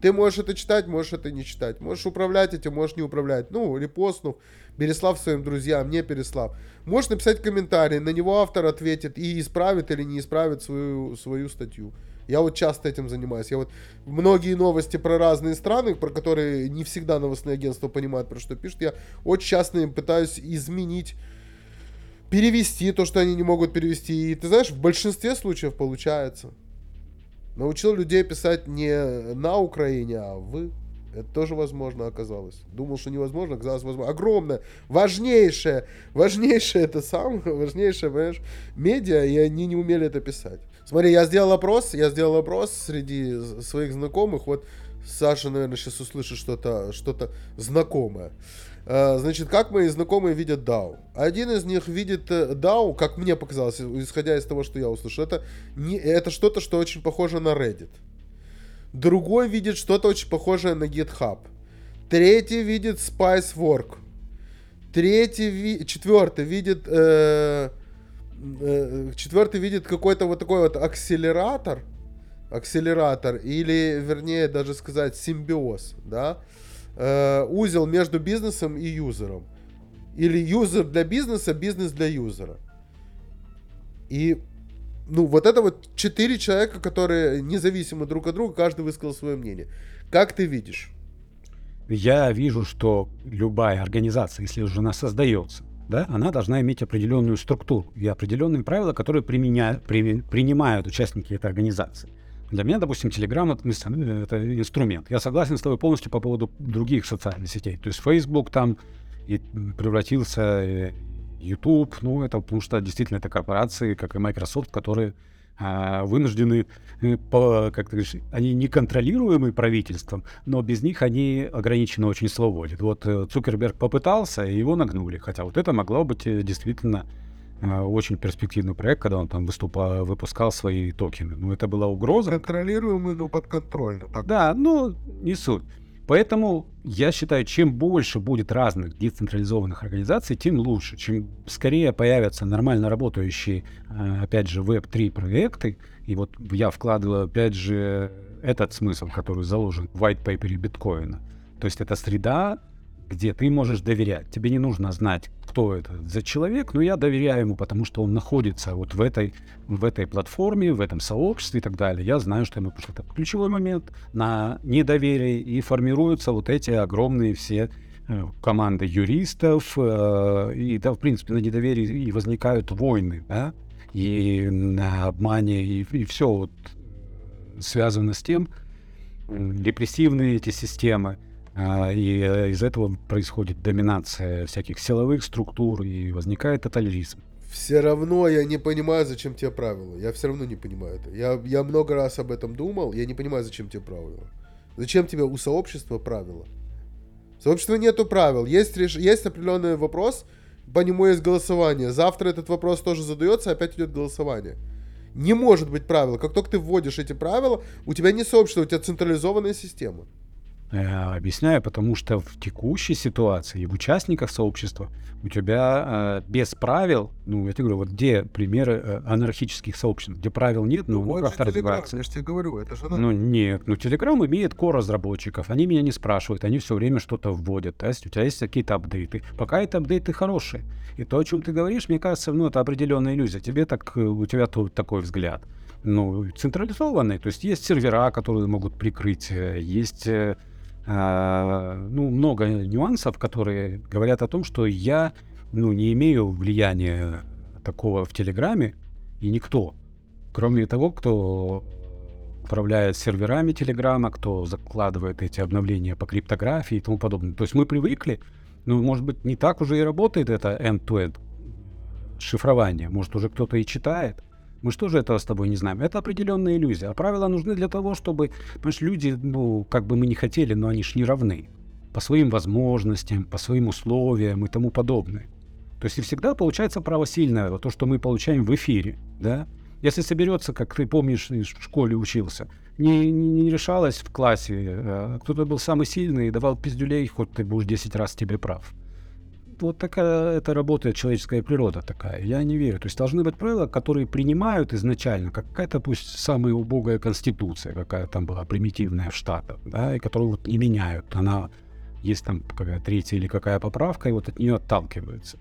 Ты можешь это читать, можешь это не читать. Можешь управлять этим, можешь не управлять. Ну, репостнув, переслав своим друзьям, не переслав. Можешь написать комментарий, на него автор ответит и исправит или не исправит свою, свою статью. Я вот часто этим занимаюсь. Я вот многие новости про разные страны, про которые не всегда новостные агентства понимают, про что пишут, я очень часто пытаюсь изменить, перевести то, что они не могут перевести. И ты знаешь, в большинстве случаев получается. Научил людей писать не на Украине, а в. Это тоже возможно оказалось. Думал, что невозможно, оказалось возможно. Огромное, важнейшее, важнейшее это самое, важнейшее, понимаешь, медиа, и они не умели это писать. Смотри, я сделал опрос, я сделал опрос среди своих знакомых, вот Саша, наверное, сейчас услышит что-то что знакомое. Э, значит, как мои знакомые видят DAO? Один из них видит DAO, как мне показалось, исходя из того, что я услышал, это, не, это что-то, что очень похоже на Reddit. Другой видит что-то очень похожее на GitHub. Третий видит Spice Work. Третий, ви... четвертый видит... Э... Э... Четвертый видит какой-то вот такой вот акселератор. Акселератор. Или, вернее, даже сказать, симбиоз, да? Э... Узел между бизнесом и юзером. Или юзер для бизнеса, бизнес для юзера. И ну, вот это вот четыре человека, которые независимы друг от друга, каждый высказал свое мнение. Как ты видишь? Я вижу, что любая организация, если уже она создается, да, она должна иметь определенную структуру и определенные правила, которые применяют, при, принимают участники этой организации. Для меня, допустим, Telegram это, это инструмент. Я согласен с тобой полностью по поводу других социальных сетей. То есть Facebook там и превратился YouTube, ну, это потому что действительно это корпорации, как и Microsoft, которые а, вынуждены, э, по, как ты говоришь, они не контролируемы правительством, но без них они ограничены очень свободе. Вот э, Цукерберг попытался, и его нагнули. Хотя вот это могло быть э, действительно очень перспективный проект, когда он там выступал, выпускал свои токены. Ну, это была угроза. Контролируемый, но подконтрольно. Так. Да, ну, не суть. Поэтому я считаю, чем больше будет разных децентрализованных организаций, тем лучше. Чем скорее появятся нормально работающие, э, опять же, веб-3 проекты, и вот я вкладываю, опять же, этот смысл, который заложен в white paper биткоина. То есть это среда, где ты можешь доверять. Тебе не нужно знать, кто это за человек, но я доверяю ему, потому что он находится вот в этой, в этой платформе, в этом сообществе и так далее. Я знаю, что ему пришло. Это ключевой момент на недоверие, и формируются вот эти огромные все э, команды юристов, э, и да, в принципе, на недоверии и возникают войны, да, и на обмане, и, и все вот связано с тем, репрессивные эти системы, и э, из этого происходит доминация всяких силовых структур, и возникает тотализм. Все равно я не понимаю, зачем тебе правила. Я все равно не понимаю это. Я, я много раз об этом думал, я не понимаю, зачем тебе правила. Зачем тебе у сообщества правила? У сообщества нету правил. Есть, реш... есть определенный вопрос, по нему есть голосование. Завтра этот вопрос тоже задается, опять идет голосование. Не может быть правил. Как только ты вводишь эти правила, у тебя не сообщество, у тебя централизованная система. Э, объясняю, потому что в текущей ситуации и в участниках сообщества у тебя э, без правил, ну, я тебе говорю, вот где примеры э, анархических сообществ, где правил нет, ну, ну как-то разбираться. Я же тебе говорю, это же... Ну, нет, ну, Telegram имеет core разработчиков, они меня не спрашивают, они все время что-то вводят, то есть у тебя есть какие-то апдейты. Пока это апдейты хорошие. И то, о чем ты говоришь, мне кажется, ну, это определенная иллюзия. Тебе так, э, у тебя тут такой взгляд. Ну, централизованный, то есть есть сервера, которые могут прикрыть, э, есть ну, много нюансов, которые говорят о том, что я ну, не имею влияния такого в Телеграме, и никто, кроме того, кто управляет серверами Телеграма, кто закладывает эти обновления по криптографии и тому подобное. То есть мы привыкли, ну, может быть, не так уже и работает это end-to-end шифрование. Может, уже кто-то и читает. Мы что же этого с тобой не знаем? Это определенная иллюзия. А правила нужны для того, чтобы, понимаешь, люди, ну, как бы мы не хотели, но они ж не равны. По своим возможностям, по своим условиям и тому подобное. То есть и всегда получается право сильное, то, что мы получаем в эфире, да? Если соберется, как ты помнишь, в школе учился, не, не, не решалось в классе, а кто-то был самый сильный и давал пиздюлей, хоть ты будешь 10 раз тебе прав вот такая это работает человеческая природа такая. Я не верю. То есть должны быть правила, которые принимают изначально, как какая-то пусть самая убогая конституция, какая там была примитивная в Штатах, да, и которую вот и меняют. Она есть там какая третья или какая поправка, и вот от нее отталкиваются.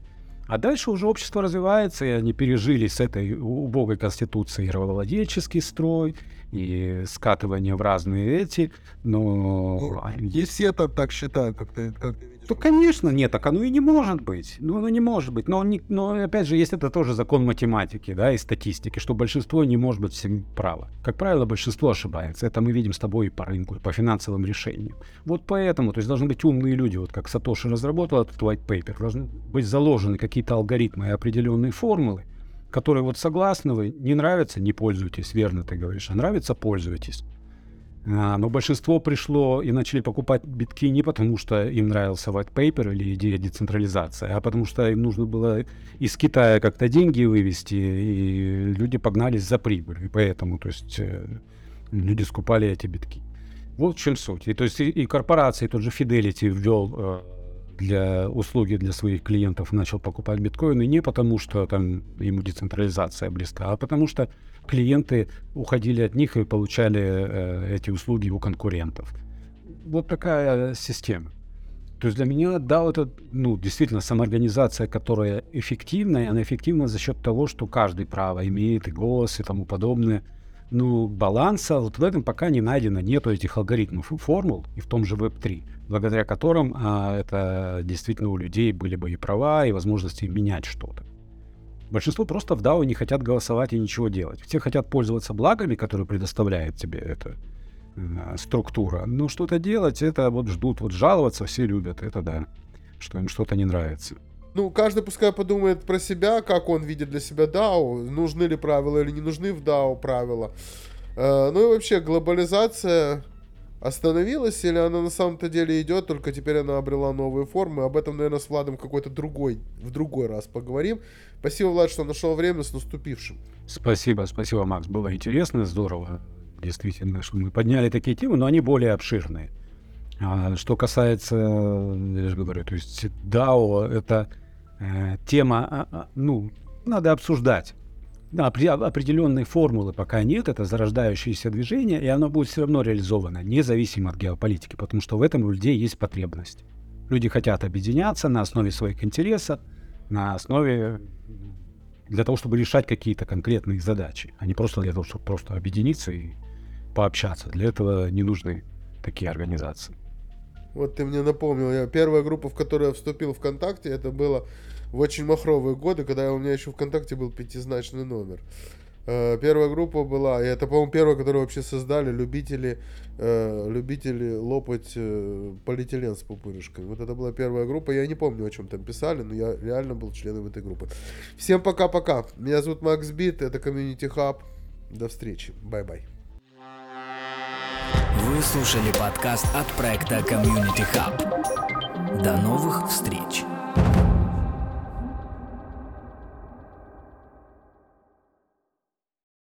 А дальше уже общество развивается, и они пережили с этой убогой конституцией рабовладельческий строй, и скатывание в разные эти, но... Ну, если все так, так считают, как ты, как ты то, конечно, нет, так оно и не может быть. Ну, оно не может быть. Но, не, но опять же, есть это тоже закон математики, да, и статистики, что большинство не может быть всем право. Как правило, большинство ошибается. Это мы видим с тобой и по рынку, и по финансовым решениям. Вот поэтому, то есть должны быть умные люди, вот как Сатоши разработал этот white paper, должны быть заложены какие-то алгоритмы и определенные формулы, которые вот согласны вы, не нравится, не пользуйтесь, верно ты говоришь, а нравится, пользуйтесь. А, но большинство пришло и начали покупать битки не потому, что им нравился white paper или идея децентрализации, а потому что им нужно было из Китая как-то деньги вывести, и люди погнались за прибыль. И поэтому, то есть, э, люди скупали эти битки. Вот в чем суть. И, то есть и, и корпорации, тот же Fidelity ввел э, для услуги для своих клиентов, начал покупать биткоины не потому, что там ему децентрализация близка, а потому что клиенты уходили от них и получали э, эти услуги у конкурентов. Вот такая система. То есть для меня DAO это ну, действительно самоорганизация, которая эффективна, и она эффективна за счет того, что каждый право имеет, и голос, и тому подобное. Ну, баланса вот в этом пока не найдено, нету этих алгоритмов и формул, и в том же Web3, благодаря которым а, это действительно у людей были бы и права, и возможности менять что-то. Большинство просто в DAO не хотят голосовать и ничего делать. Все хотят пользоваться благами, которые предоставляет тебе эта э, структура. Но что-то делать, это вот ждут, вот жаловаться все любят, это да, что им что-то не нравится. Ну, каждый пускай подумает про себя, как он видит для себя DAO, нужны ли правила или не нужны в DAO правила. Э, ну и вообще, глобализация остановилась или она на самом-то деле идет, только теперь она обрела новые формы. Об этом, наверное, с Владом какой-то другой, в другой раз поговорим. Спасибо, Влад, что нашел время с наступившим. Спасибо, спасибо, Макс. Было интересно, здорово. Действительно, что мы подняли такие темы, но они более обширные. А что касается, я же говорю, то есть DAO это э, тема, а, а, ну, надо обсуждать. Да, определенной формулы пока нет, это зарождающееся движение, и оно будет все равно реализовано, независимо от геополитики, потому что в этом у людей есть потребность. Люди хотят объединяться на основе своих интересов, на основе для того, чтобы решать какие-то конкретные задачи, а не просто для того, чтобы просто объединиться и пообщаться. Для этого не нужны такие организации. Вот ты мне напомнил, я первая группа, в которую я вступил ВКонтакте, это было в очень махровые годы, когда у меня еще ВКонтакте был пятизначный номер. Э, первая группа была, и это, по-моему, первая, которую вообще создали любители, э, любители лопать э, полиэтилен с пупырышками. Вот это была первая группа. Я не помню, о чем там писали, но я реально был членом этой группы. Всем пока-пока. Меня зовут Макс Бит, это Community Hub. До встречи. Bye-bye. Вы слушали подкаст от проекта Community Hub. До новых встреч!